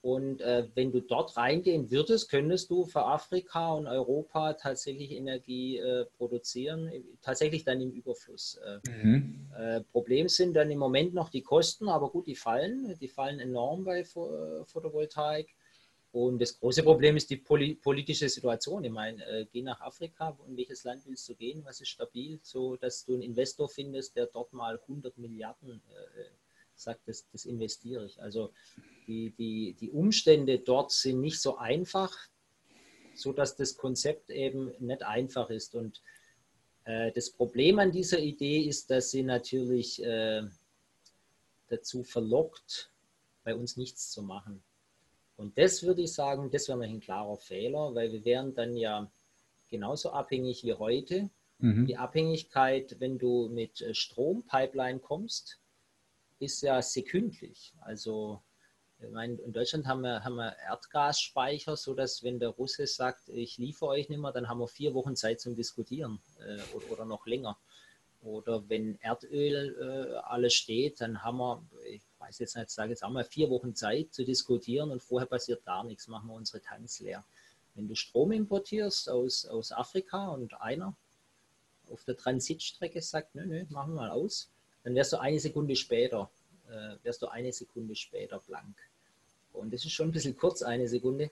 Und äh, wenn du dort reingehen würdest, könntest du für Afrika und Europa tatsächlich Energie äh, produzieren, tatsächlich dann im Überfluss. Äh, mhm. Äh, Problem sind dann im Moment noch die Kosten, aber gut, die fallen, die fallen enorm bei Photovoltaik. Und das große Problem ist die poli politische Situation. Ich meine, äh, geh nach Afrika, in welches Land willst du gehen, was ist stabil, so dass du einen Investor findest, der dort mal 100 Milliarden äh, sagt, das, das investiere ich. Also die, die, die Umstände dort sind nicht so einfach, sodass das Konzept eben nicht einfach ist. Und äh, das Problem an dieser Idee ist, dass sie natürlich äh, dazu verlockt, bei uns nichts zu machen. Und das würde ich sagen, das wäre ein klarer Fehler, weil wir wären dann ja genauso abhängig wie heute. Mhm. Die Abhängigkeit, wenn du mit äh, Strompipeline kommst, ist ja sekündlich. Also ich meine, in Deutschland haben wir, haben wir Erdgasspeicher, sodass wenn der Russe sagt, ich liefere euch nicht mehr, dann haben wir vier Wochen Zeit zum Diskutieren äh, oder, oder, noch länger. Oder wenn Erdöl äh, alles steht, dann haben wir, ich weiß jetzt nicht, sage jetzt wir vier Wochen Zeit zu diskutieren und vorher passiert gar nichts, machen wir unsere Tanks leer. Wenn du Strom importierst aus, aus Afrika und einer auf der Transitstrecke sagt, nö, nö, machen wir mal aus, dann wärst du eine Sekunde später, äh, wärst du eine Sekunde später blank. Und das ist schon ein bisschen kurz, eine Sekunde.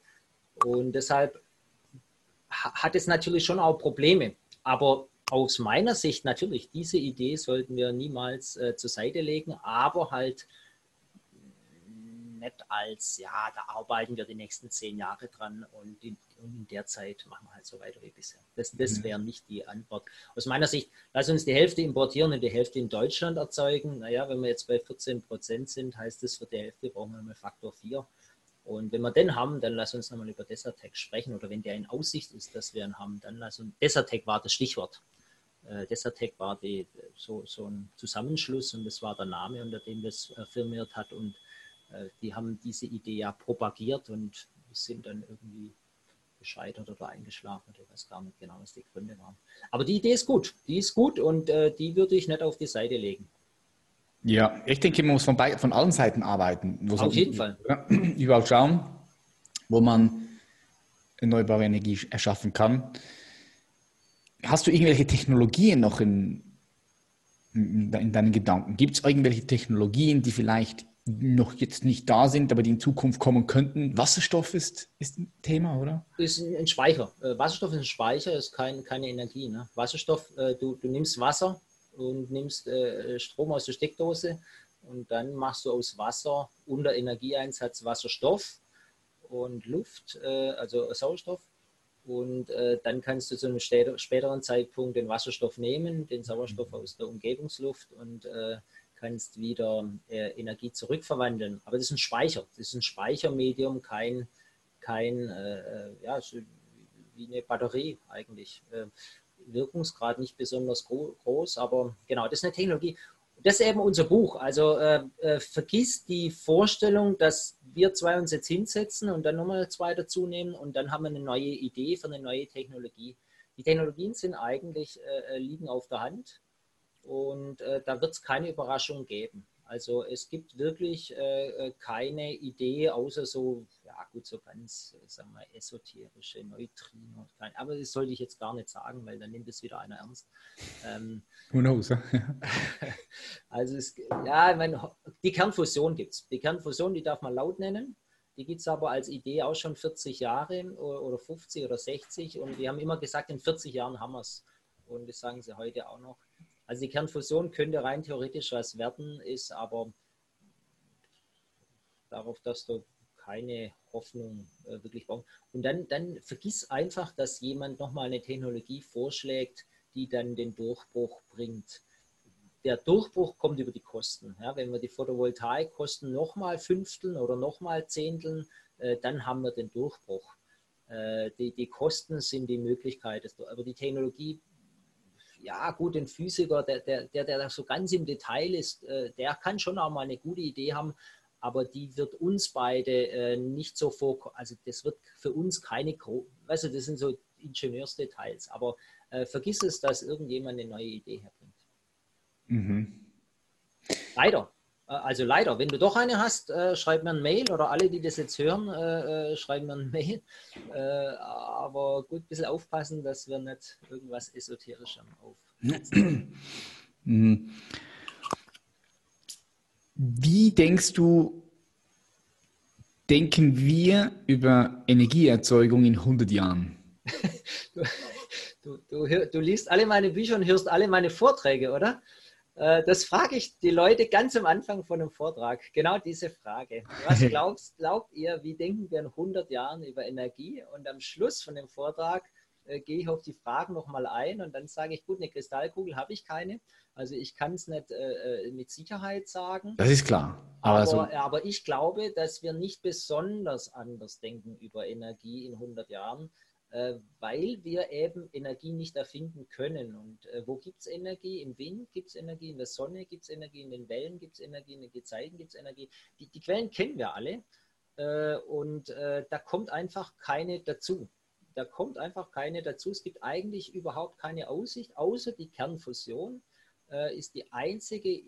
Und deshalb hat es natürlich schon auch Probleme. Aber aus meiner Sicht natürlich, diese Idee sollten wir niemals äh, zur Seite legen, aber halt nicht als, ja, da arbeiten wir die nächsten zehn Jahre dran und in, in der Zeit machen wir halt so weiter wie bisher. Das, das mhm. wäre nicht die Antwort. Aus meiner Sicht, lass uns die Hälfte importieren und die Hälfte in Deutschland erzeugen. Naja, wenn wir jetzt bei 14 Prozent sind, heißt das, für die Hälfte brauchen wir mal Faktor 4. Und wenn wir den haben, dann lass uns nochmal über Desertec sprechen. Oder wenn der in Aussicht ist, dass wir ihn haben, dann lass uns. Desertec war das Stichwort. Äh, Desertec war die, so, so ein Zusammenschluss und das war der Name, unter dem das äh, firmiert hat. Und die haben diese Idee ja propagiert und sind dann irgendwie gescheitert oder eingeschlafen. Ich weiß gar nicht genau, was die Gründe waren. Aber die Idee ist gut. Die ist gut und äh, die würde ich nicht auf die Seite legen. Ja, ich denke, man muss von, bei, von allen Seiten arbeiten. Auf jeden Fall. Überall schauen, wo man erneuerbare Energie erschaffen kann. Hast du irgendwelche Technologien noch in, in deinen Gedanken? Gibt es irgendwelche Technologien, die vielleicht noch jetzt nicht da sind, aber die in Zukunft kommen könnten. Wasserstoff ist, ist ein Thema, oder? Ist ein Speicher. Äh, Wasserstoff ist ein Speicher, ist kein, keine Energie. Ne? Wasserstoff, äh, du, du nimmst Wasser und nimmst äh, Strom aus der Steckdose und dann machst du aus Wasser unter Energieeinsatz Wasserstoff und Luft, also Sauerstoff. Und dann kannst du zu einem späteren Zeitpunkt den Wasserstoff nehmen, den Sauerstoff mhm. aus der Umgebungsluft und kannst wieder äh, Energie zurückverwandeln. Aber das ist ein Speicher. Das ist ein Speichermedium, kein, kein äh, äh ja, wie eine Batterie eigentlich. Äh, Wirkungsgrad nicht besonders gro groß, aber genau, das ist eine Technologie. Das ist eben unser Buch. Also äh, äh, vergiss die Vorstellung, dass wir zwei uns jetzt hinsetzen und dann nochmal zwei dazu nehmen und dann haben wir eine neue Idee für eine neue Technologie. Die Technologien sind eigentlich, äh, liegen auf der Hand und äh, da wird es keine Überraschung geben. Also es gibt wirklich äh, äh keine Idee, außer so, ja gut, so ganz, äh, sagen wir, esoterische Neutrino. Aber das sollte ich jetzt gar nicht sagen, weil dann nimmt es wieder einer ernst. Ähm, Who knows? also es, ja, ich meine, die Kernfusion gibt es. Die Kernfusion, die darf man laut nennen. Die gibt es aber als Idee auch schon 40 Jahre oder 50 oder 60 und wir haben immer gesagt, in 40 Jahren haben wir es. Und das sagen sie heute auch noch. Also die Kernfusion könnte rein theoretisch was werden, ist aber darauf, dass du keine Hoffnung äh, wirklich brauchst. Und dann, dann vergiss einfach, dass jemand nochmal eine Technologie vorschlägt, die dann den Durchbruch bringt. Der Durchbruch kommt über die Kosten. Ja, wenn wir die Photovoltaikkosten nochmal fünfteln oder nochmal zehnteln, äh, dann haben wir den Durchbruch. Äh, die, die Kosten sind die Möglichkeit, aber die Technologie ja gut, ein Physiker, der, der, der, der so ganz im Detail ist, äh, der kann schon auch mal eine gute Idee haben, aber die wird uns beide äh, nicht so vorkommen. Also das wird für uns keine, weißt du, das sind so Ingenieursdetails, aber äh, vergiss es, dass irgendjemand eine neue Idee herbringt. Mhm. Leider. Äh, also leider, wenn du doch eine hast, äh, schreib mir ein Mail oder alle, die das jetzt hören, äh, äh schreiben mir ein Mail. Äh, aber gut, ein bisschen aufpassen, dass wir nicht irgendwas esoterisch auf. Mhm. Wie denkst du, denken wir über Energieerzeugung in 100 Jahren? du, du, du, du liest alle meine Bücher und hörst alle meine Vorträge, oder? Äh, das frage ich die Leute ganz am Anfang von einem Vortrag. Genau diese Frage. Was glaubst, glaubt ihr, wie denken wir in 100 Jahren über Energie? Und am Schluss von dem Vortrag äh, gehe ich auf die Fragen nochmal ein und dann sage ich, gut, eine Kristallkugel habe ich keine. Also ich kann es nicht äh, äh, mit Sicherheit sagen. Das ist klar. Aber, aber, so aber, ich glaube, dass wir nicht besonders anders denken über Energie in 100 Jahren. Äh, weil wir eben Energie nicht erfinden können. Und äh, wo gibt es Energie? Im Wind gibt es Energie, in der Sonne gibt es Energie, in den Wellen gibt es Energie, in den Gezeiten gibt es Energie. Die, die, Quellen kennen wir alle äh, und da kommt einfach keine dazu. Da kommt einfach keine dazu. Es gibt eigentlich überhaupt keine Aussicht, außer die Kernfusion ist die einzige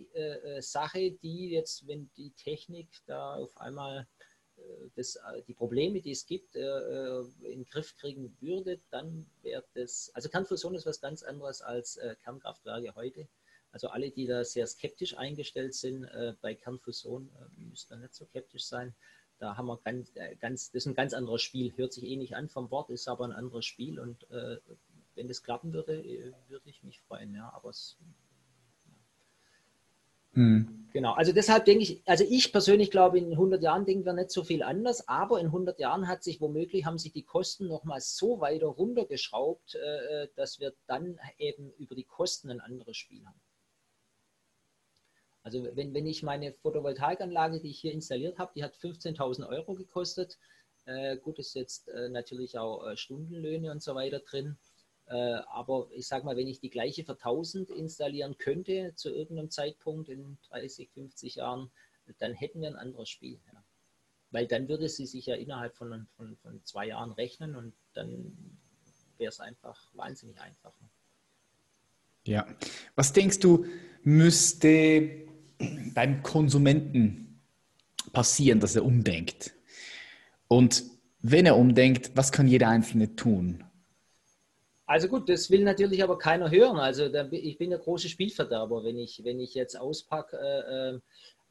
Sache, die jetzt, wenn die Technik da auf einmal das, äh, die Probleme, die es gibt, äh, äh, in den Griff kriegen würde, dann wäre das, also Kernfusion ist was ganz anderes als Kernkraftwerke heute. Also alle, die da sehr skeptisch eingestellt sind bei Kernfusion, müssen da nicht so skeptisch sein. Da haben wir ganz, ganz, das ist ein ganz anderes Spiel. Hört sich eh nicht an vom Wort, ist aber ein anderes Spiel. Und wenn das klappen würde, würde ich mich freuen. Ja, aber es hm. Genau, also deshalb denke ich, also ich persönlich glaube, in 100 Jahren denken wir nicht so viel anders, aber in 100 Jahren hat sich womöglich, haben sich die Kosten nochmal so weiter runtergeschraubt, äh, dass wir dann eben über die Kosten ein anderes Spiel haben. Also wenn, wenn ich meine Photovoltaikanlage, die ich hier installiert habe, die hat 15.000 Euro gekostet. Äh, gut, ist jetzt äh, natürlich auch äh, Stundenlöhne und so weiter drin. Äh, aber ich sage mal, wenn ich die gleiche für 1000 installieren könnte zu irgendeinem Zeitpunkt in 30, 50 Jahren, dann hätten wir ein anderes Spiel. Ja. Weil dann würde sie sich ja innerhalb von, von, von zwei Jahren rechnen und dann wäre es einfach wahnsinnig einfach. Ne? Ja. Was denkst du, müsste beim Konsumenten passieren, dass er umdenkt? Und wenn er umdenkt, was kann jeder Einzelne tun? Also gut, das will natürlich aber keiner hören. Also da, ich bin der große Spielverderber, wenn ich, wenn ich jetzt auspacke. Äh, ähm,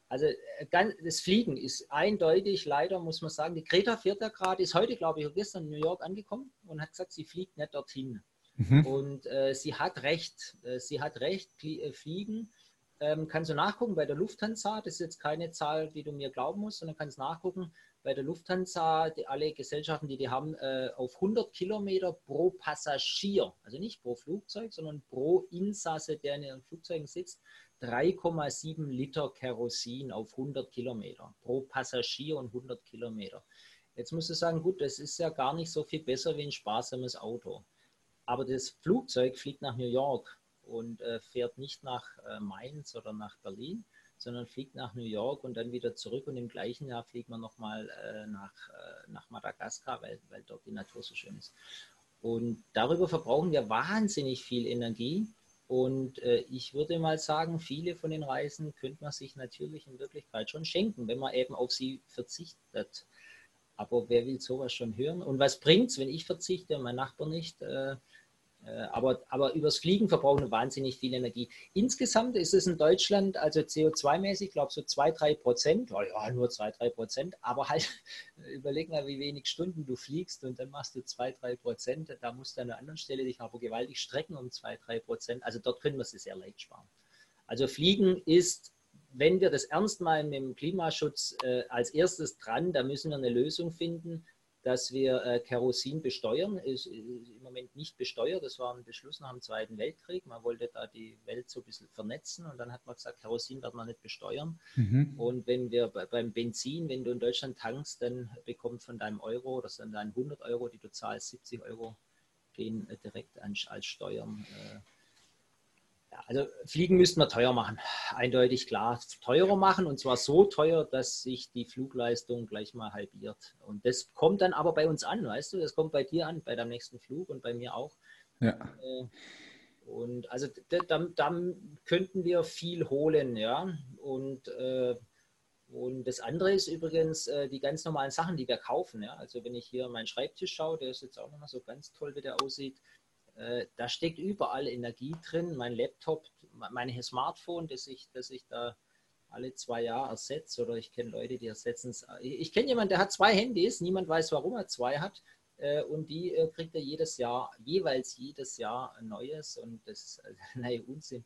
also ganz, das Fliegen ist eindeutig, leider muss man sagen, die Greta fährt ja gerade, ist heute, glaube ich, gestern in New York angekommen und hat gesagt, sie fliegt nicht dorthin. Mhm. Und äh, sie hat recht, äh, sie hat recht, äh, fliegen. Ähm, kannst du nachgucken bei der Lufthansa, das ist jetzt keine Zahl, die du mir glauben musst, sondern kannst nachgucken, bei der Lufthansa, die, alle Gesellschaften, die die haben, äh, auf 100 Kilometer pro Passagier, also nicht pro Flugzeug, sondern pro Insasse, der in ihren Flugzeugen sitzt, 3,7 Liter Kerosin auf 100 Kilometer pro Passagier und 100 Kilometer. Jetzt musst du sagen, gut, das ist ja gar nicht so viel besser wie ein sparsames Auto. Aber das Flugzeug fliegt nach New York und äh, fährt nicht nach äh, Mainz oder nach Berlin, sondern fliegt nach New York und dann wieder zurück und im gleichen Jahr fliegt man nochmal äh, nach, äh, nach Madagaskar, weil, weil dort die Natur so schön ist. Und darüber verbrauchen wir wahnsinnig viel Energie. Und äh, ich würde mal sagen, viele von den Reisen könnte man sich natürlich in Wirklichkeit schon schenken, wenn man eben auf sie verzichtet. Aber wer will sowas schon hören? Und was bringt es, wenn ich verzichte und mein Nachbar nicht? Äh, aber, aber übers Fliegen verbrauchen wir wahnsinnig viel Energie. Insgesamt ist es in Deutschland, also CO2-mäßig, glaube ich, so 2, 3 Prozent. Ja, nur 2, 3 Prozent. Aber halt, überleg mal, wie wenig Stunden du fliegst und dann machst du 2, 3 Prozent. Da musst du an einer anderen Stelle dich aber gewaltig strecken um 2, 3 Prozent. Also dort können wir es sehr leicht sparen. Also Fliegen ist, wenn wir das ernst meinen mit dem Klimaschutz, äh, als erstes dran. Da müssen wir eine Lösung finden dass wir äh, Kerosin besteuern. Ist, ist, im Moment nicht besteuert. Das war ein Beschluss nach dem Zweiten Weltkrieg. Man wollte da die Welt so ein bisschen vernetzen und dann hat man gesagt, Kerosin wird man nicht besteuern. Mhm. Und wenn wir beim Benzin, wenn du in Deutschland tankst, dann bekommt von deinem Euro oder von deinen 100 Euro, die du zahlst, 70 Euro gehen äh, direkt an, als Steuern. Äh, also Fliegen müssten wir teuer machen, eindeutig klar. Teurer machen und zwar so teuer, dass sich die Flugleistung gleich mal halbiert. Und das kommt dann aber bei uns an, weißt du, das kommt bei dir an, bei deinem nächsten Flug und bei mir auch. Ja. Äh, und also dann, dann könnten wir viel holen, ja. Und, äh, und das andere ist übrigens äh, die ganz normalen Sachen, die wir kaufen. Ja? Also wenn ich hier meinen Schreibtisch schaue, der ist jetzt auch nochmal so ganz toll, wie der aussieht. Äh, da steckt überall Energie drin. Mein Laptop, mein Smartphone, das ich, das ich da alle zwei Jahre ersetze oder ich kenne Leute, die ersetzen es. Ich kenne jemanden, der hat zwei Handys, niemand weiß, warum er zwei hat äh, und die äh, kriegt er jedes Jahr, jeweils jedes Jahr ein neues und das ist naja, Unsinn.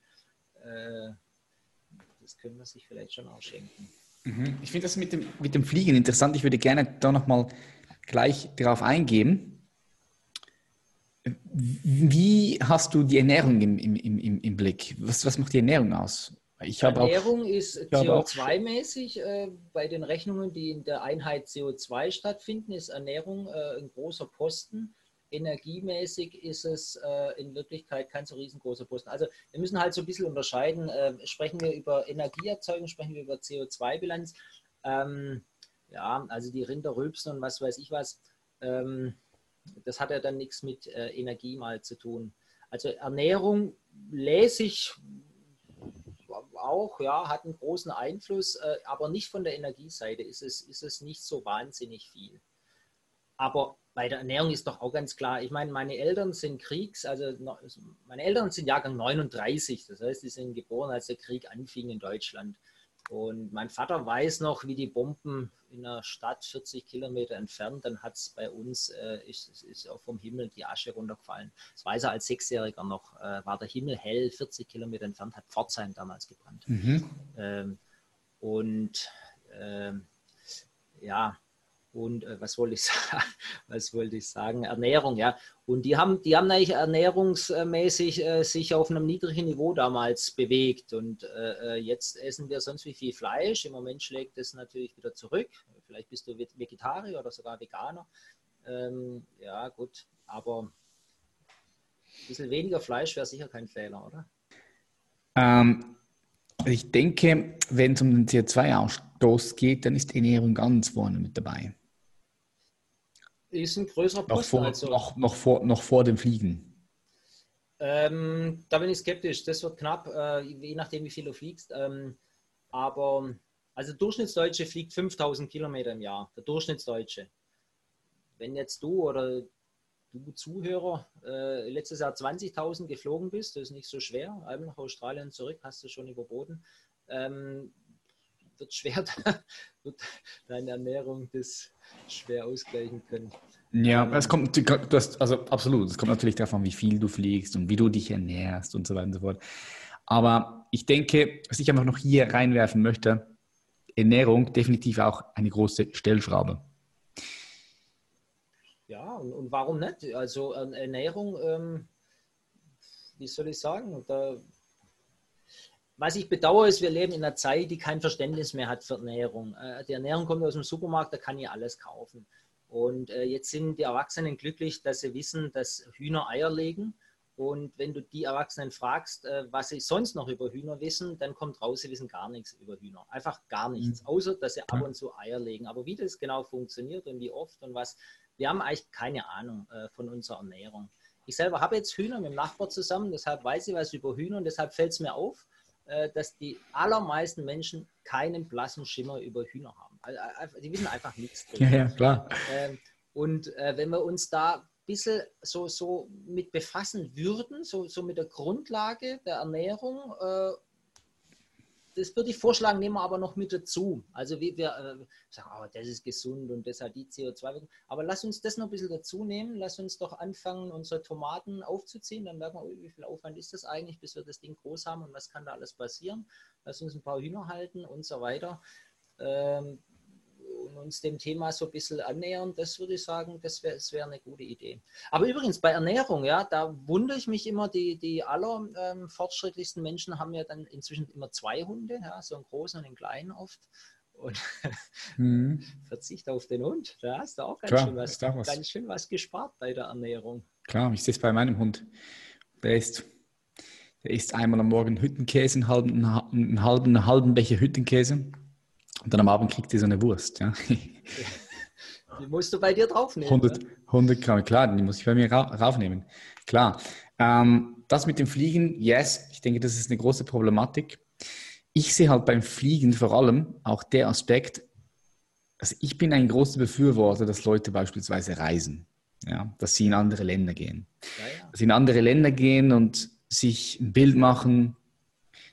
das können wir sich vielleicht schon auch schenken. Mhm. Ich finde das mit dem, mit dem Fliegen interessant. Ich würde gerne da nochmal gleich darauf eingehen. Wie hast du die Ernährung im, im, im, im Blick? Was, was macht die Ernährung aus? Ich Ernährung auch, ist CO2-mäßig. Äh, bei den Rechnungen, die in der Einheit CO2 stattfinden, ist Ernährung äh, ein großer Posten. energiemäßig ist es äh, in Wirklichkeit kein so riesengroßer Posten. Also wir müssen halt so ein bisschen unterscheiden. Äh, sprechen wir über Energieerzeugung, sprechen wir über CO2-Bilanz. Ähm, ja, also die Rinder rülpsen und was weiß ich was. Ähm, das hat ja dann nichts mit äh, Energie mal zu tun. Also Ernährung lese ich auch, ja, hat einen großen Einfluss, äh, aber nicht von der Energieseite ist es, ist es nicht so wahnsinnig viel. Aber bei der Ernährung ist doch auch ganz klar, ich meine, meine Eltern sind Kriegs, also meine Eltern sind Jahrgang 39, das heißt, sie sind geboren, als der Krieg anfing in Deutschland. Und mein Vater weiß noch, wie die Bomben in einer Stadt 40 Kilometer entfernt, dann hat es bei uns, äh, ist, ist auch vom Himmel die Asche runtergefallen. Das weiß er als Sechsjähriger noch, äh, war der Himmel hell, 40 Kilometer entfernt, hat Pforzheim damals gebrannt. Mhm. Ähm, und ähm, ja, und äh, was wollte ich sagen? Was wollte ich sagen? Ernährung, ja. Und die haben, die haben eigentlich ernährungsmäßig äh, sich auf einem niedrigen Niveau damals bewegt. Und äh, äh, jetzt essen wir sonst wie viel Fleisch. Im Moment schlägt es natürlich wieder zurück. Vielleicht bist du Vegetarier oder sogar Veganer. Ähm, ja, gut. Aber ein bisschen weniger Fleisch wäre sicher kein Fehler, oder? Ähm, ich denke, wenn es um den CO2-Ausstoß geht, dann ist Ernährung ganz vorne mit dabei ist ein größerer Posten. Noch vor, also. noch, noch, vor, noch vor dem Fliegen. Ähm, da bin ich skeptisch. Das wird knapp, äh, je nachdem, wie viel du fliegst. Ähm, aber also Durchschnittsdeutsche fliegt 5000 Kilometer im Jahr. Der Durchschnittsdeutsche. Wenn jetzt du oder du Zuhörer äh, letztes Jahr 20.000 geflogen bist, das ist nicht so schwer. Einmal nach Australien zurück, hast du schon überboten. Ähm, wird schwer, wird deine Ernährung das schwer ausgleichen können. Ja, es kommt, das, also absolut, es kommt natürlich davon, wie viel du fliegst und wie du dich ernährst und so weiter und so fort. Aber ich denke, was ich einfach noch hier reinwerfen möchte, Ernährung definitiv auch eine große Stellschraube. Ja, und, und warum nicht? Also Ernährung, ähm, wie soll ich sagen, da was ich bedauere, ist, wir leben in einer Zeit, die kein Verständnis mehr hat für Ernährung. Äh, die Ernährung kommt aus dem Supermarkt, da kann ich alles kaufen. Und äh, jetzt sind die Erwachsenen glücklich, dass sie wissen, dass Hühner Eier legen. Und wenn du die Erwachsenen fragst, äh, was sie sonst noch über Hühner wissen, dann kommt raus, sie wissen gar nichts über Hühner. Einfach gar nichts, mhm. außer dass sie ab und zu Eier legen. Aber wie das genau funktioniert und wie oft und was, wir haben eigentlich keine Ahnung von unserer Ernährung. Ich selber habe jetzt Hühner mit dem Nachbar zusammen, deshalb weiß ich was über Hühner und deshalb fällt es mir auf, dass die allermeisten Menschen keinen blassen Schimmer über Hühner haben. Die wissen einfach nichts drüber. Ja, ja, klar. Ähm, und äh, wenn wir uns da ein bisschen so, so mit befassen würden, so, so mit der Grundlage der Ernährung äh, das würde ich vorschlagen, nehmen wir aber noch mit dazu. Also wie wir äh, sagen, oh, das ist gesund und das hat die CO2. Aber lass uns das noch ein bisschen dazu nehmen. Lass uns doch anfangen, unsere Tomaten aufzuziehen. Dann merken wir, wie viel Aufwand ist das eigentlich, bis wir das Ding groß haben und was kann da alles passieren. Lass uns ein paar Hühner halten und so weiter. Ähm, und uns dem Thema so ein bisschen annähern, das würde ich sagen, das wäre wär eine gute Idee. Aber übrigens bei Ernährung, ja, da wundere ich mich immer, die, die aller ähm, fortschrittlichsten Menschen haben ja dann inzwischen immer zwei Hunde, ja, so einen großen und einen kleinen oft. Und mhm. Verzicht auf den Hund, da hast du auch ganz, Klar, schön was, was. ganz schön was gespart bei der Ernährung. Klar, ich sehe es bei meinem Hund. Der ist, der isst einmal am Morgen Hüttenkäse, einen halben, einen halben, einen halben Becher Hüttenkäse und dann am Abend kriegt sie so eine Wurst. Ja. Die musst du bei dir draufnehmen. 100, 100 Gramm, klar, die muss ich bei mir raufnehmen. Klar. Ähm, das mit dem Fliegen, yes, ich denke, das ist eine große Problematik. Ich sehe halt beim Fliegen vor allem auch der Aspekt, also ich bin ein großer Befürworter, dass Leute beispielsweise reisen, ja, dass sie in andere Länder gehen. Ja, ja. Dass sie in andere Länder gehen und sich ein Bild machen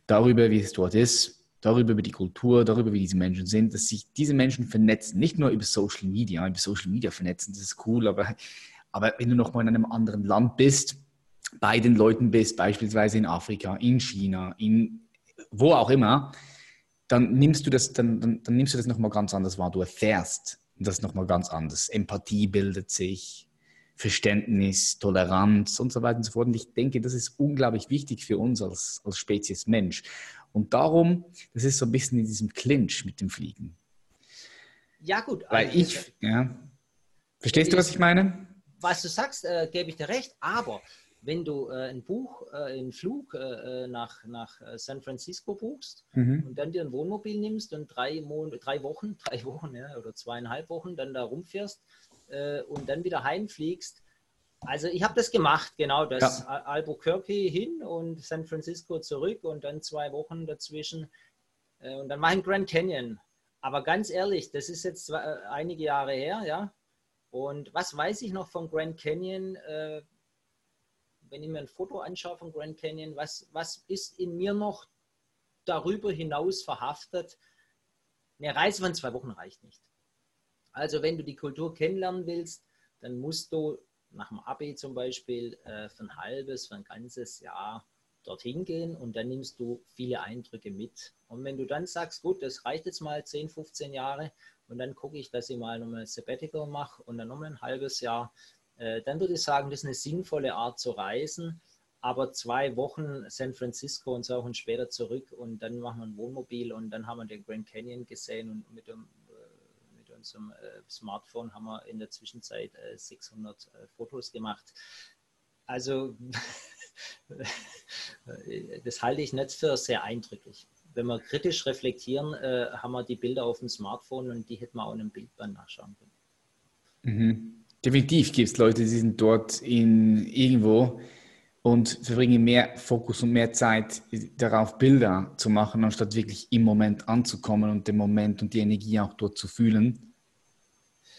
darüber, wie es dort ist, darüber, über die Kultur, darüber, wie diese Menschen sind, dass sich diese Menschen vernetzen, nicht nur über Social Media, über Social Media vernetzen, das ist cool, aber, aber wenn du nochmal in einem anderen Land bist, bei den Leuten bist, beispielsweise in Afrika, in China, in wo auch immer, dann nimmst du das, dann, dann, dann nimmst du das nochmal ganz anders wahr. Du erfährst das nochmal ganz anders. Empathie bildet sich, Verständnis, Toleranz und so weiter und so fort. Und ich denke, das ist unglaublich wichtig für uns als, als Spezies Mensch. Und darum, das ist so ein bisschen in diesem Clinch mit dem Fliegen. Ja, gut. Weil also ich, ja. Verstehst du, was ich meine? was du sagst, äh, gebe ich dir recht, aber wenn du äh, ein Buch, äh, einen Flug äh, nach, nach äh, San Francisco buchst mhm. und dann dir ein Wohnmobil nimmst und drei, Mon drei Wochen, drei Wochen ja, oder zweieinhalb Wochen dann da rumfährst äh, und dann wieder heimfliegst. Also ich habe das gemacht, genau das. Ja. Albuquerque hin und San Francisco zurück und dann zwei Wochen dazwischen. Äh, und dann war ich in Grand Canyon. Aber ganz ehrlich, das ist jetzt einige Jahre her, ja. Und was weiß ich noch von Grand Canyon? wenn ich mir ein Foto anschaue von Grand Canyon, was, was ist in mir noch darüber hinaus verhaftet? Eine Reise von zwei Wochen reicht nicht. Also wenn du die Kultur kennenlernen willst, dann musst du nach dem Abi zum Beispiel äh, für ein halbes, für ein ganzes Jahr dorthin gehen und dann nimmst du viele Eindrücke mit. Und wenn du dann sagst, gut, das reicht jetzt mal 10, 15 Jahre und dann gucke ich, dass ich mal nochmal ein Sabbatical mache und dann nochmal ein halbes Jahr, äh, dann würde ich sagen, das ist eine sinnvolle Art zu reisen. Aber zwei Wochen San Francisco und zwei Wochen später zurück und dann machen wir ein Wohnmobil und dann haben wir den Grand Canyon gesehen und mit, dem, unserem äh, Smartphone haben wir in der Zwischenzeit 600 Fotos gemacht. Also das halte ich nicht für sehr eindrücklich. Wenn wir kritisch reflektieren, haben wir die Bilder auf dem Smartphone und die hätten wir auch in einem Bildband nachschauen können. Mhm. Definitiv gibt es Leute, die sind dort in irgendwo und verbringen mehr Fokus und mehr Zeit darauf, Bilder zu machen, anstatt wirklich im Moment anzukommen und den Moment und die Energie auch dort zu fühlen.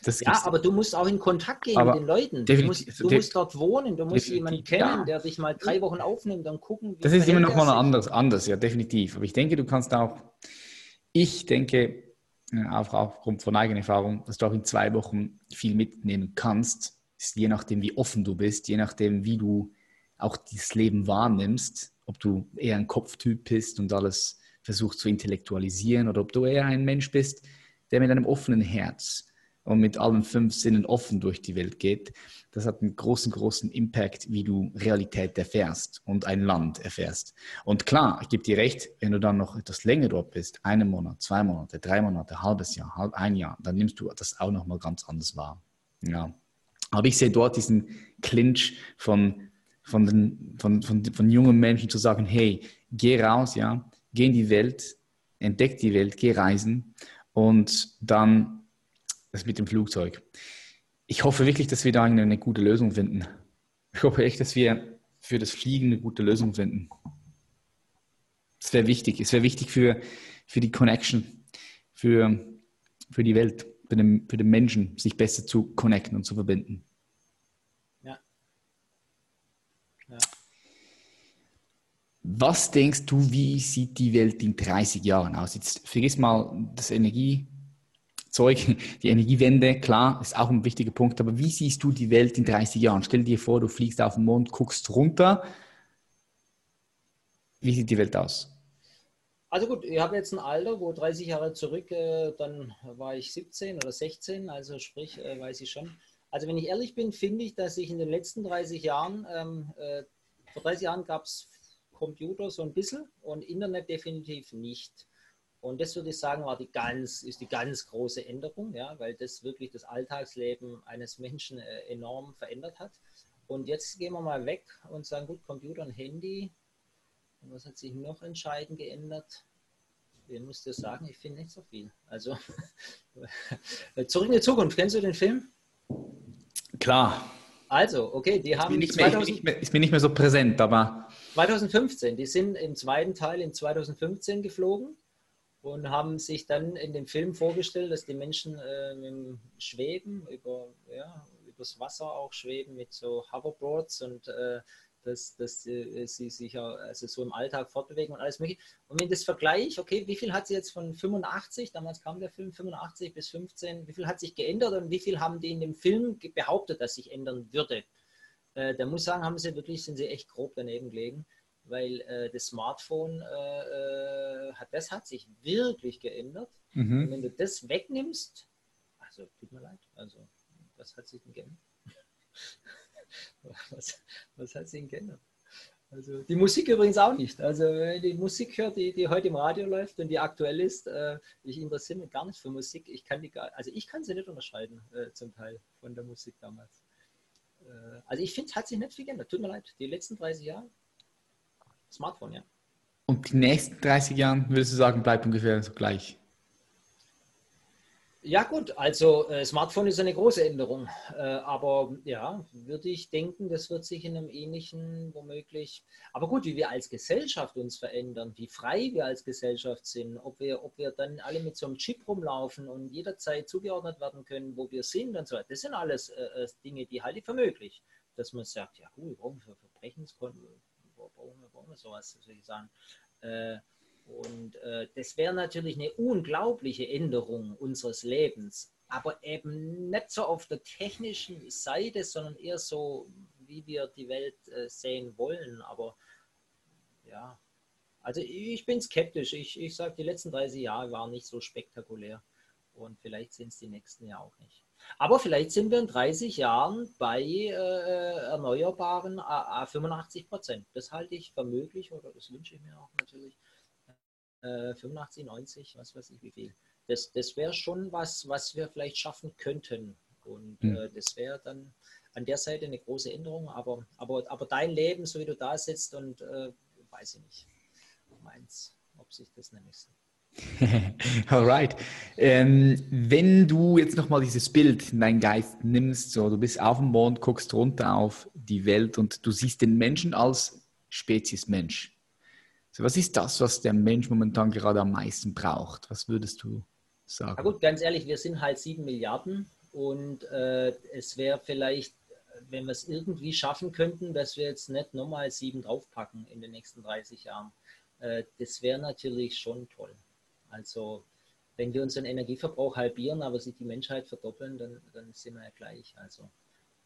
Das ja, aber du musst auch in Kontakt gehen mit den Leuten. Du musst, du musst dort wohnen, du musst jemanden kennen, ja. der dich mal drei Wochen aufnimmt und gucken. das ist immer noch mal anders, anders, ja, definitiv. Aber ich denke, du kannst auch, ich denke, auch aufgrund von eigener Erfahrung, dass du auch in zwei Wochen viel mitnehmen kannst, ist je nachdem, wie offen du bist, je nachdem, wie du auch dieses Leben wahrnimmst, ob du eher ein Kopftyp bist und alles versuchst zu intellektualisieren oder ob du eher ein Mensch bist, der mit einem offenen Herz und mit allen fünf Sinnen offen durch die Welt geht, das hat einen großen, großen Impact, wie du Realität erfährst und ein Land erfährst. Und klar, ich gebe dir recht, wenn du dann noch etwas länger dort bist, einen Monat, zwei Monate, drei Monate, halbes Jahr, halb ein Jahr, dann nimmst du das auch nochmal ganz anders wahr. Ja. Aber ich sehe dort diesen Clinch von, von, den, von, von, von jungen Menschen zu sagen, hey, geh raus, ja, geh in die Welt, entdeck die Welt, geh reisen und dann das mit dem Flugzeug. Ich hoffe wirklich, dass wir da eine, gute Lösung finden. Ich hoffe echt, dass wir für das Fliegen eine gute Lösung finden. Das wäre wichtig. Es wäre wichtig für, für die Connection, für, für die Welt, für den, für den Menschen, sich besser zu connecten und zu verbinden. Ja. ja. Was denkst du, wie sieht die Welt in 30 Jahren aus? Jetzt vergiss mal das Energie, Zeug, die Energiewende, klar, ist auch ein wichtiger Punkt. Aber wie siehst du die Welt in 30 Jahren? Stell dir vor, du fliegst auf den Mond, guckst runter. Wie sieht die Welt aus? Also gut, ich habe jetzt ein Alter, wo 30 Jahre zurück, äh, dann war ich 17 oder 16, also sprich, äh, weiß ich schon. Also wenn ich ehrlich bin, finde ich, dass ich in den letzten 30 Jahren, ähm, äh, vor 30 Jahren gab es Computer so ein bisschen und Internet definitiv nicht. Und das würde ich sagen, war die ganz, ist die ganz große Änderung, ja, weil das wirklich das Alltagsleben eines Menschen äh, enorm verändert hat. Und jetzt gehen wir mal weg und sagen, gut, Computer und Handy. Und was hat sich noch entscheidend geändert? Ich muss dir sagen, ich finde nicht so viel. Also zurück in die Zukunft. Kennst du den Film? Klar. Also, okay, die haben. Ist mir, 2000, nicht mehr, ist mir nicht mehr so präsent, aber. 2015, die sind im zweiten Teil in 2015 geflogen und haben sich dann in dem Film vorgestellt, dass die Menschen äh, schweben, über, ja, übers Wasser auch schweben mit so Hoverboards und äh, dass, dass äh, sie sich ja also so im Alltag fortbewegen und alles mögliche. Und wenn das Vergleich, okay, wie viel hat sie jetzt von 85, damals kam der Film 85 bis 15, wie viel hat sich geändert und wie viel haben die in dem Film behauptet, dass sich ändern würde? Äh, da muss ich sagen, haben sie wirklich, sind sie echt grob daneben gelegen weil äh, das Smartphone, äh, äh, hat, das hat sich wirklich geändert. Mhm. Und wenn du das wegnimmst, also tut mir leid, also was hat sich denn geändert? was, was hat sich denn geändert? Also die Musik übrigens auch nicht. Also wenn die Musik hört, die, die heute im Radio läuft und die aktuell ist, äh, ich interessiere mich gar nicht für Musik. Ich kann die gar, also ich kann sie nicht unterscheiden äh, zum Teil von der Musik damals. Äh, also ich finde, es hat sich nicht viel geändert. Tut mir leid, die letzten 30 Jahre Smartphone, ja. Und die nächsten 30 Jahre, würdest du sagen, bleibt ungefähr so gleich? Ja gut, also äh, Smartphone ist eine große Änderung, äh, aber ja, würde ich denken, das wird sich in einem ähnlichen womöglich. Aber gut, wie wir als Gesellschaft uns verändern, wie frei wir als Gesellschaft sind, ob wir, ob wir dann alle mit so einem Chip rumlaufen und jederzeit zugeordnet werden können, wo wir sind und so weiter. Das sind alles äh, äh Dinge, die halte ich für möglich, dass man sagt, ja gut, wir brauchen für Verbrechenskonten, brauchen wir, brauchen wir sowas, soll ich sagen. Äh, und äh, das wäre natürlich eine unglaubliche Änderung unseres Lebens, aber eben nicht so auf der technischen Seite, sondern eher so, wie wir die Welt äh, sehen wollen. Aber ja, also ich bin skeptisch. Ich, ich sage, die letzten 30 Jahre waren nicht so spektakulär und vielleicht sind es die nächsten ja auch nicht. Aber vielleicht sind wir in 30 Jahren bei äh, Erneuerbaren 85 Prozent. Das halte ich für möglich oder das wünsche ich mir auch natürlich äh, 85, 90, was weiß ich wie viel. Das, das wäre schon was, was wir vielleicht schaffen könnten. Und mhm. äh, das wäre dann an der Seite eine große Änderung. Aber, aber, aber dein Leben, so wie du da sitzt und äh, weiß ich nicht, meins, ob sich das nämlich so. Alright. Ähm, wenn du jetzt nochmal dieses Bild in deinen Geist nimmst, so du bist auf dem Mond, guckst runter auf die Welt und du siehst den Menschen als Spezies Mensch. So, was ist das, was der Mensch momentan gerade am meisten braucht? Was würdest du sagen? Na gut, ganz ehrlich, wir sind halt sieben Milliarden und äh, es wäre vielleicht, wenn wir es irgendwie schaffen könnten, dass wir jetzt nicht nochmal sieben draufpacken in den nächsten 30 Jahren. Äh, das wäre natürlich schon toll. Also wenn wir unseren Energieverbrauch halbieren, aber sich die Menschheit verdoppeln, dann, dann sind wir ja gleich. Also,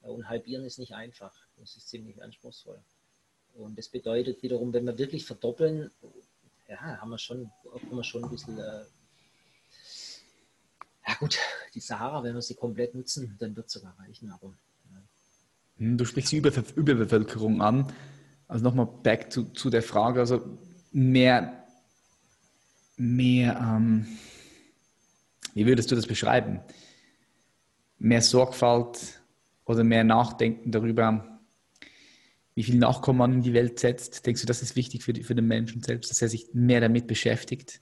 und halbieren ist nicht einfach. Das ist ziemlich anspruchsvoll. Und das bedeutet wiederum, wenn wir wirklich verdoppeln, ja, haben wir schon, haben wir schon ein bisschen. Äh, ja, gut, die Sahara, wenn wir sie komplett nutzen, dann wird es sogar reichen. Aber, ja. Hm, du sprichst die Über Überbevölkerung an. Also nochmal back zu, zu der Frage, also mehr, mehr ähm, wie würdest du das beschreiben? Mehr Sorgfalt oder mehr Nachdenken darüber, wie viel Nachkommen man in die Welt setzt? Denkst du, das ist wichtig für, die, für den Menschen selbst, dass er sich mehr damit beschäftigt?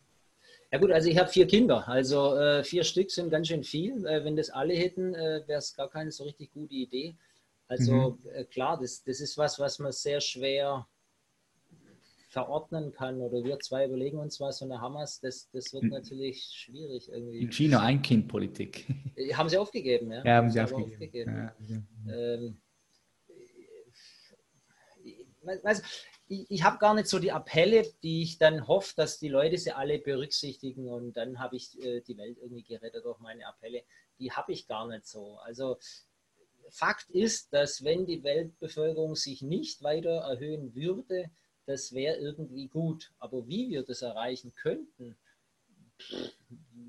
Ja gut, also ich habe vier Kinder, also äh, vier Stück sind ganz schön viel. Äh, wenn das alle hätten, äh, wäre es gar keine so richtig gute Idee. Also mhm. Äh, klar, das, das ist was, was man sehr schwer verordnen kann oder wir zwei überlegen uns was und dann haben wir es, das, das wird natürlich schwierig irgendwie. In China Ein-Kind-Politik. Äh, haben sie aufgegeben, ja? Ja, haben sie aufgegeben. aufgegeben. Ja, ja. Ähm, also, ich, ich habe gar nicht so die Appelle, die ich dann hoffe, dass die Leute sie alle berücksichtigen und dann habe ich äh, die Welt irgendwie gerettet durch meine Appelle. Die habe ich gar nicht so. Also Fakt ist, dass wenn die Weltbevölkerung sich nicht weiter erhöhen würde, das wäre irgendwie gut. Aber wie wir das erreichen könnten,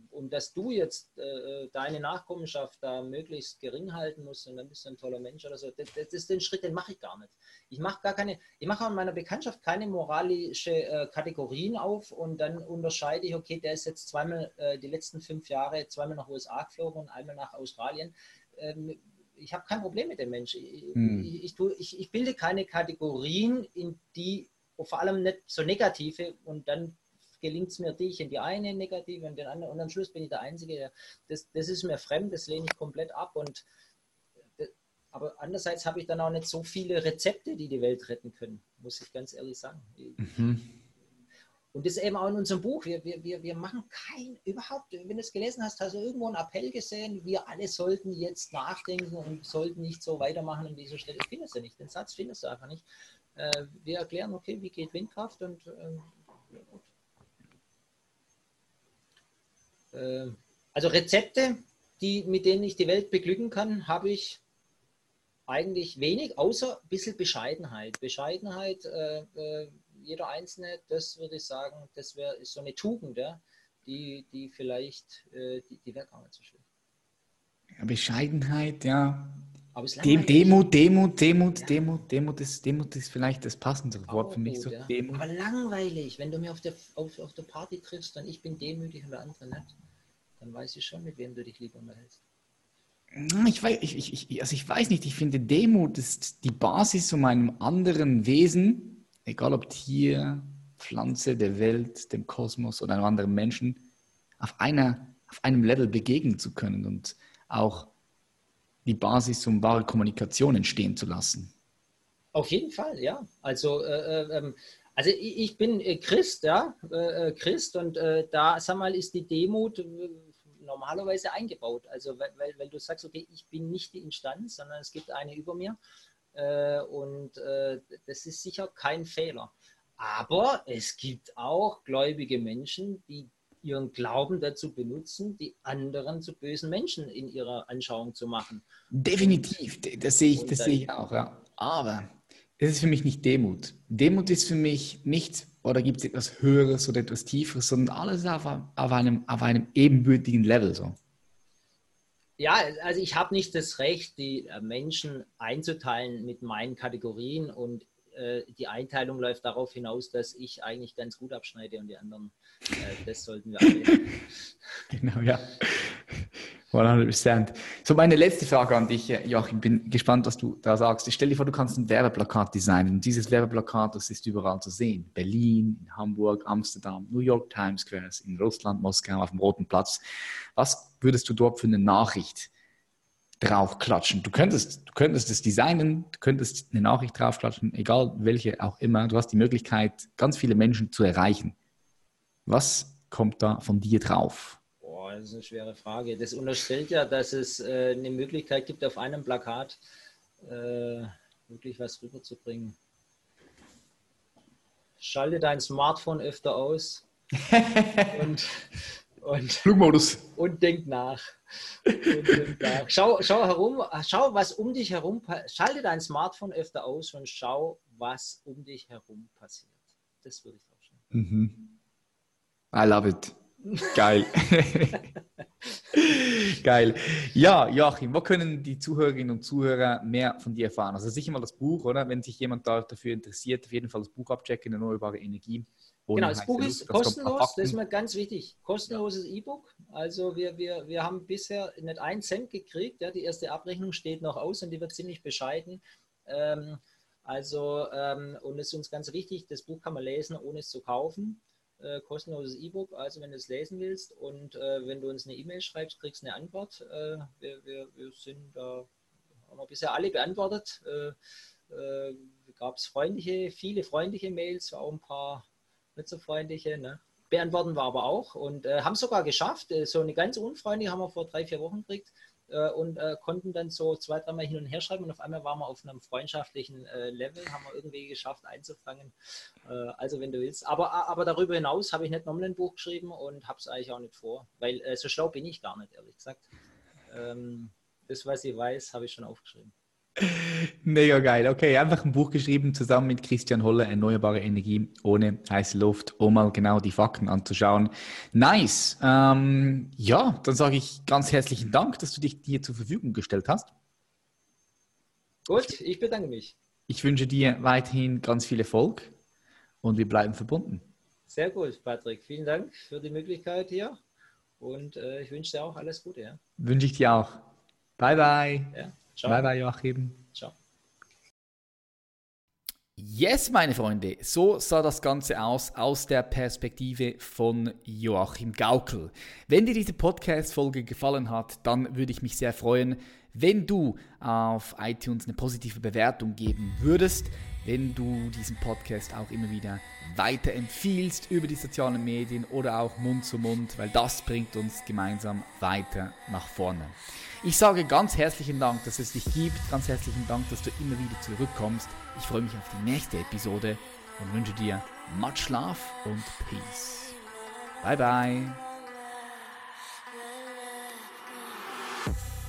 und dass du jetzt äh, deine Nachkommenschaft da möglichst gering halten musst und dann bist du ein toller Mensch oder so, das, das ist den Schritt, den mache ich gar nicht. Ich mache gar keine, ich mache in meiner Bekanntschaft keine moralische äh, Kategorien auf und dann unterscheide ich, okay, der ist jetzt zweimal äh, die letzten fünf Jahre zweimal nach USA geflogen und einmal nach Australien. Ähm, ich habe kein Problem mit dem Menschen. Ich, hm. ich, ich, ich bilde keine Kategorien, in die vor allem nicht so negative und dann gelingt es mir dich in die eine negative und den anderen und am Schluss bin ich der Einzige, der, das, das ist mir fremd, das lehne ich komplett ab und äh, aber andererseits habe ich dann auch nicht so viele Rezepte, die die Welt retten können, muss ich ganz ehrlich sagen. Mhm. Und das ist eben auch in unserem Buch. Wir, wir, wir, wir machen kein, überhaupt, wenn du es gelesen hast, hast du irgendwo einen Appell gesehen, wir alle sollten jetzt nachdenken und sollten nicht so weitermachen an dieser Stelle. Findest du nicht, den Satz findest du einfach nicht. Äh, wir erklären, okay, wie geht Windkraft und äh, gut. Äh, also Rezepte, die, mit denen ich die Welt beglücken kann, habe ich eigentlich wenig, außer ein bisschen Bescheidenheit. Bescheidenheit, äh, äh, jeder Einzelne, das würde ich sagen, das wäre so eine Tugend, ja, die, die vielleicht, äh, die, die wäre gar nicht so schlimm. Ja, Bescheidenheit, ja. Dem, Demut, Demut, Demut, ja. Demut, Demut ist, Demut ist vielleicht das passendere Wort oh, für mich. So. ja. Aber langweilig, wenn du mir auf der, auf, auf der Party triffst und ich bin demütig und der andere nicht dann weiß ich schon, mit wem du dich lieber unterhältst. ich weiß, ich, ich, also ich weiß nicht, ich finde Demut ist die Basis um einem anderen Wesen, egal ob Tier, Pflanze, der Welt, dem Kosmos oder einem anderen Menschen, auf, einer, auf einem Level begegnen zu können und auch die Basis, um wahre Kommunikation entstehen zu lassen. Auf jeden Fall, ja. Also, äh, äh, ähm, also ich, bin äh, Christ, ja, äh, äh, Christ und äh, da, sag mal, ist die Demut normalerweise eingebaut. Also, weil, weil, weil, du sagst, okay, ich bin nicht die Instanz, sondern es gibt eine über mir und das ist sicher kein Fehler. Aber es gibt auch gläubige Menschen, die ihren Glauben dazu benutzen, die anderen zu bösen Menschen in ihrer Anschauung zu machen. Definitiv, das sehe ich, das sehe ich auch, ja. Aber das ist für mich nicht Demut. Demut ist für mich nicht, oder gibt es etwas Höheres oder etwas Tieferes, sondern alles auf, auf, einem, auf einem ebenbürtigen Level so. Ja, also ich habe nicht das Recht, die Menschen einzuteilen mit meinen Kategorien und äh, die Einteilung läuft darauf hinaus, dass ich eigentlich ganz gut abschneide und die anderen, äh, das sollten wir alle. genau, ja. 100%. So, meine letzte Frage an dich, äh, Joachim. Bin gespannt, was du da sagst. Ich stelle dir vor, du kannst ein Werbeplakat designen. Und dieses Werbeplakat, das ist überall zu sehen. Berlin, in Hamburg, Amsterdam, New York Times Squares, in Russland, Moskau, auf dem Roten Platz. Was würdest du dort für eine Nachricht draufklatschen. Du könntest, du könntest es designen, du könntest eine Nachricht draufklatschen, egal welche auch immer. Du hast die Möglichkeit, ganz viele Menschen zu erreichen. Was kommt da von dir drauf? Boah, das ist eine schwere Frage. Das unterstellt ja, dass es äh, eine Möglichkeit gibt, auf einem Plakat äh, wirklich was rüberzubringen. Schalte dein Smartphone öfter aus und, und, Flugmodus. und denk nach. Schau, schau herum, schau, was um dich herum Schalte dein Smartphone öfter aus und schau, was um dich herum passiert. Das würde ich auch Mhm. I love it. Geil. Geil. Ja, Joachim, wo können die Zuhörerinnen und Zuhörer mehr von dir erfahren? Also sicher mal das Buch, oder? Wenn sich jemand dafür interessiert, auf jeden Fall das Buch abchecken, erneuerbare Energie. Genau, das Buch ist kostenlos, das ist mir ganz wichtig. Kostenloses ja. E-Book. Also wir, wir, wir haben bisher nicht einen Cent gekriegt. Ja, die erste Abrechnung steht noch aus und die wird ziemlich bescheiden. Ähm, also, ähm, und es ist uns ganz wichtig, das Buch kann man lesen, ohne es zu kaufen. Äh, kostenloses E-Book, also wenn du es lesen willst und äh, wenn du uns eine E-Mail schreibst, kriegst du eine Antwort. Äh, wir, wir, wir, sind da, haben wir bisher alle beantwortet. Äh, äh, Gab es freundliche, viele freundliche Mails, auch ein paar nicht so freundliche. Ne? Beantworten wir aber auch und äh, haben sogar geschafft. Äh, so eine ganz unfreundliche haben wir vor drei, vier Wochen gekriegt äh, und äh, konnten dann so zwei, dreimal hin und her schreiben und auf einmal waren wir auf einem freundschaftlichen äh, Level, haben wir irgendwie geschafft einzufangen. Äh, also wenn du willst. Aber, aber darüber hinaus habe ich nicht nochmal ein Buch geschrieben und habe es eigentlich auch nicht vor, weil so schlau bin ich gar nicht, ehrlich gesagt. Ähm, das, was ich weiß, habe ich schon aufgeschrieben. Mega geil. Okay, einfach ein Buch geschrieben zusammen mit Christian Holle, Erneuerbare Energie ohne heiße Luft, um mal genau die Fakten anzuschauen. Nice. Ähm, ja, dann sage ich ganz herzlichen Dank, dass du dich dir zur Verfügung gestellt hast. Gut, ich bedanke mich. Ich wünsche dir weiterhin ganz viel Erfolg und wir bleiben verbunden. Sehr gut, Patrick. Vielen Dank für die Möglichkeit hier und äh, ich wünsche dir auch alles Gute. Ja? Wünsche ich dir auch. Bye, bye. Ja. Ciao. Bye bye, Joachim. Ciao. Yes, meine Freunde, so sah das Ganze aus aus der Perspektive von Joachim Gaukel. Wenn dir diese Podcast-Folge gefallen hat, dann würde ich mich sehr freuen, wenn du auf iTunes eine positive Bewertung geben würdest, wenn du diesen Podcast auch immer wieder weiterempfiehlst über die sozialen Medien oder auch Mund zu Mund, weil das bringt uns gemeinsam weiter nach vorne. Ich sage ganz herzlichen Dank, dass es dich gibt, ganz herzlichen Dank, dass du immer wieder zurückkommst. Ich freue mich auf die nächste Episode und wünsche dir much Schlaf und Peace. Bye bye.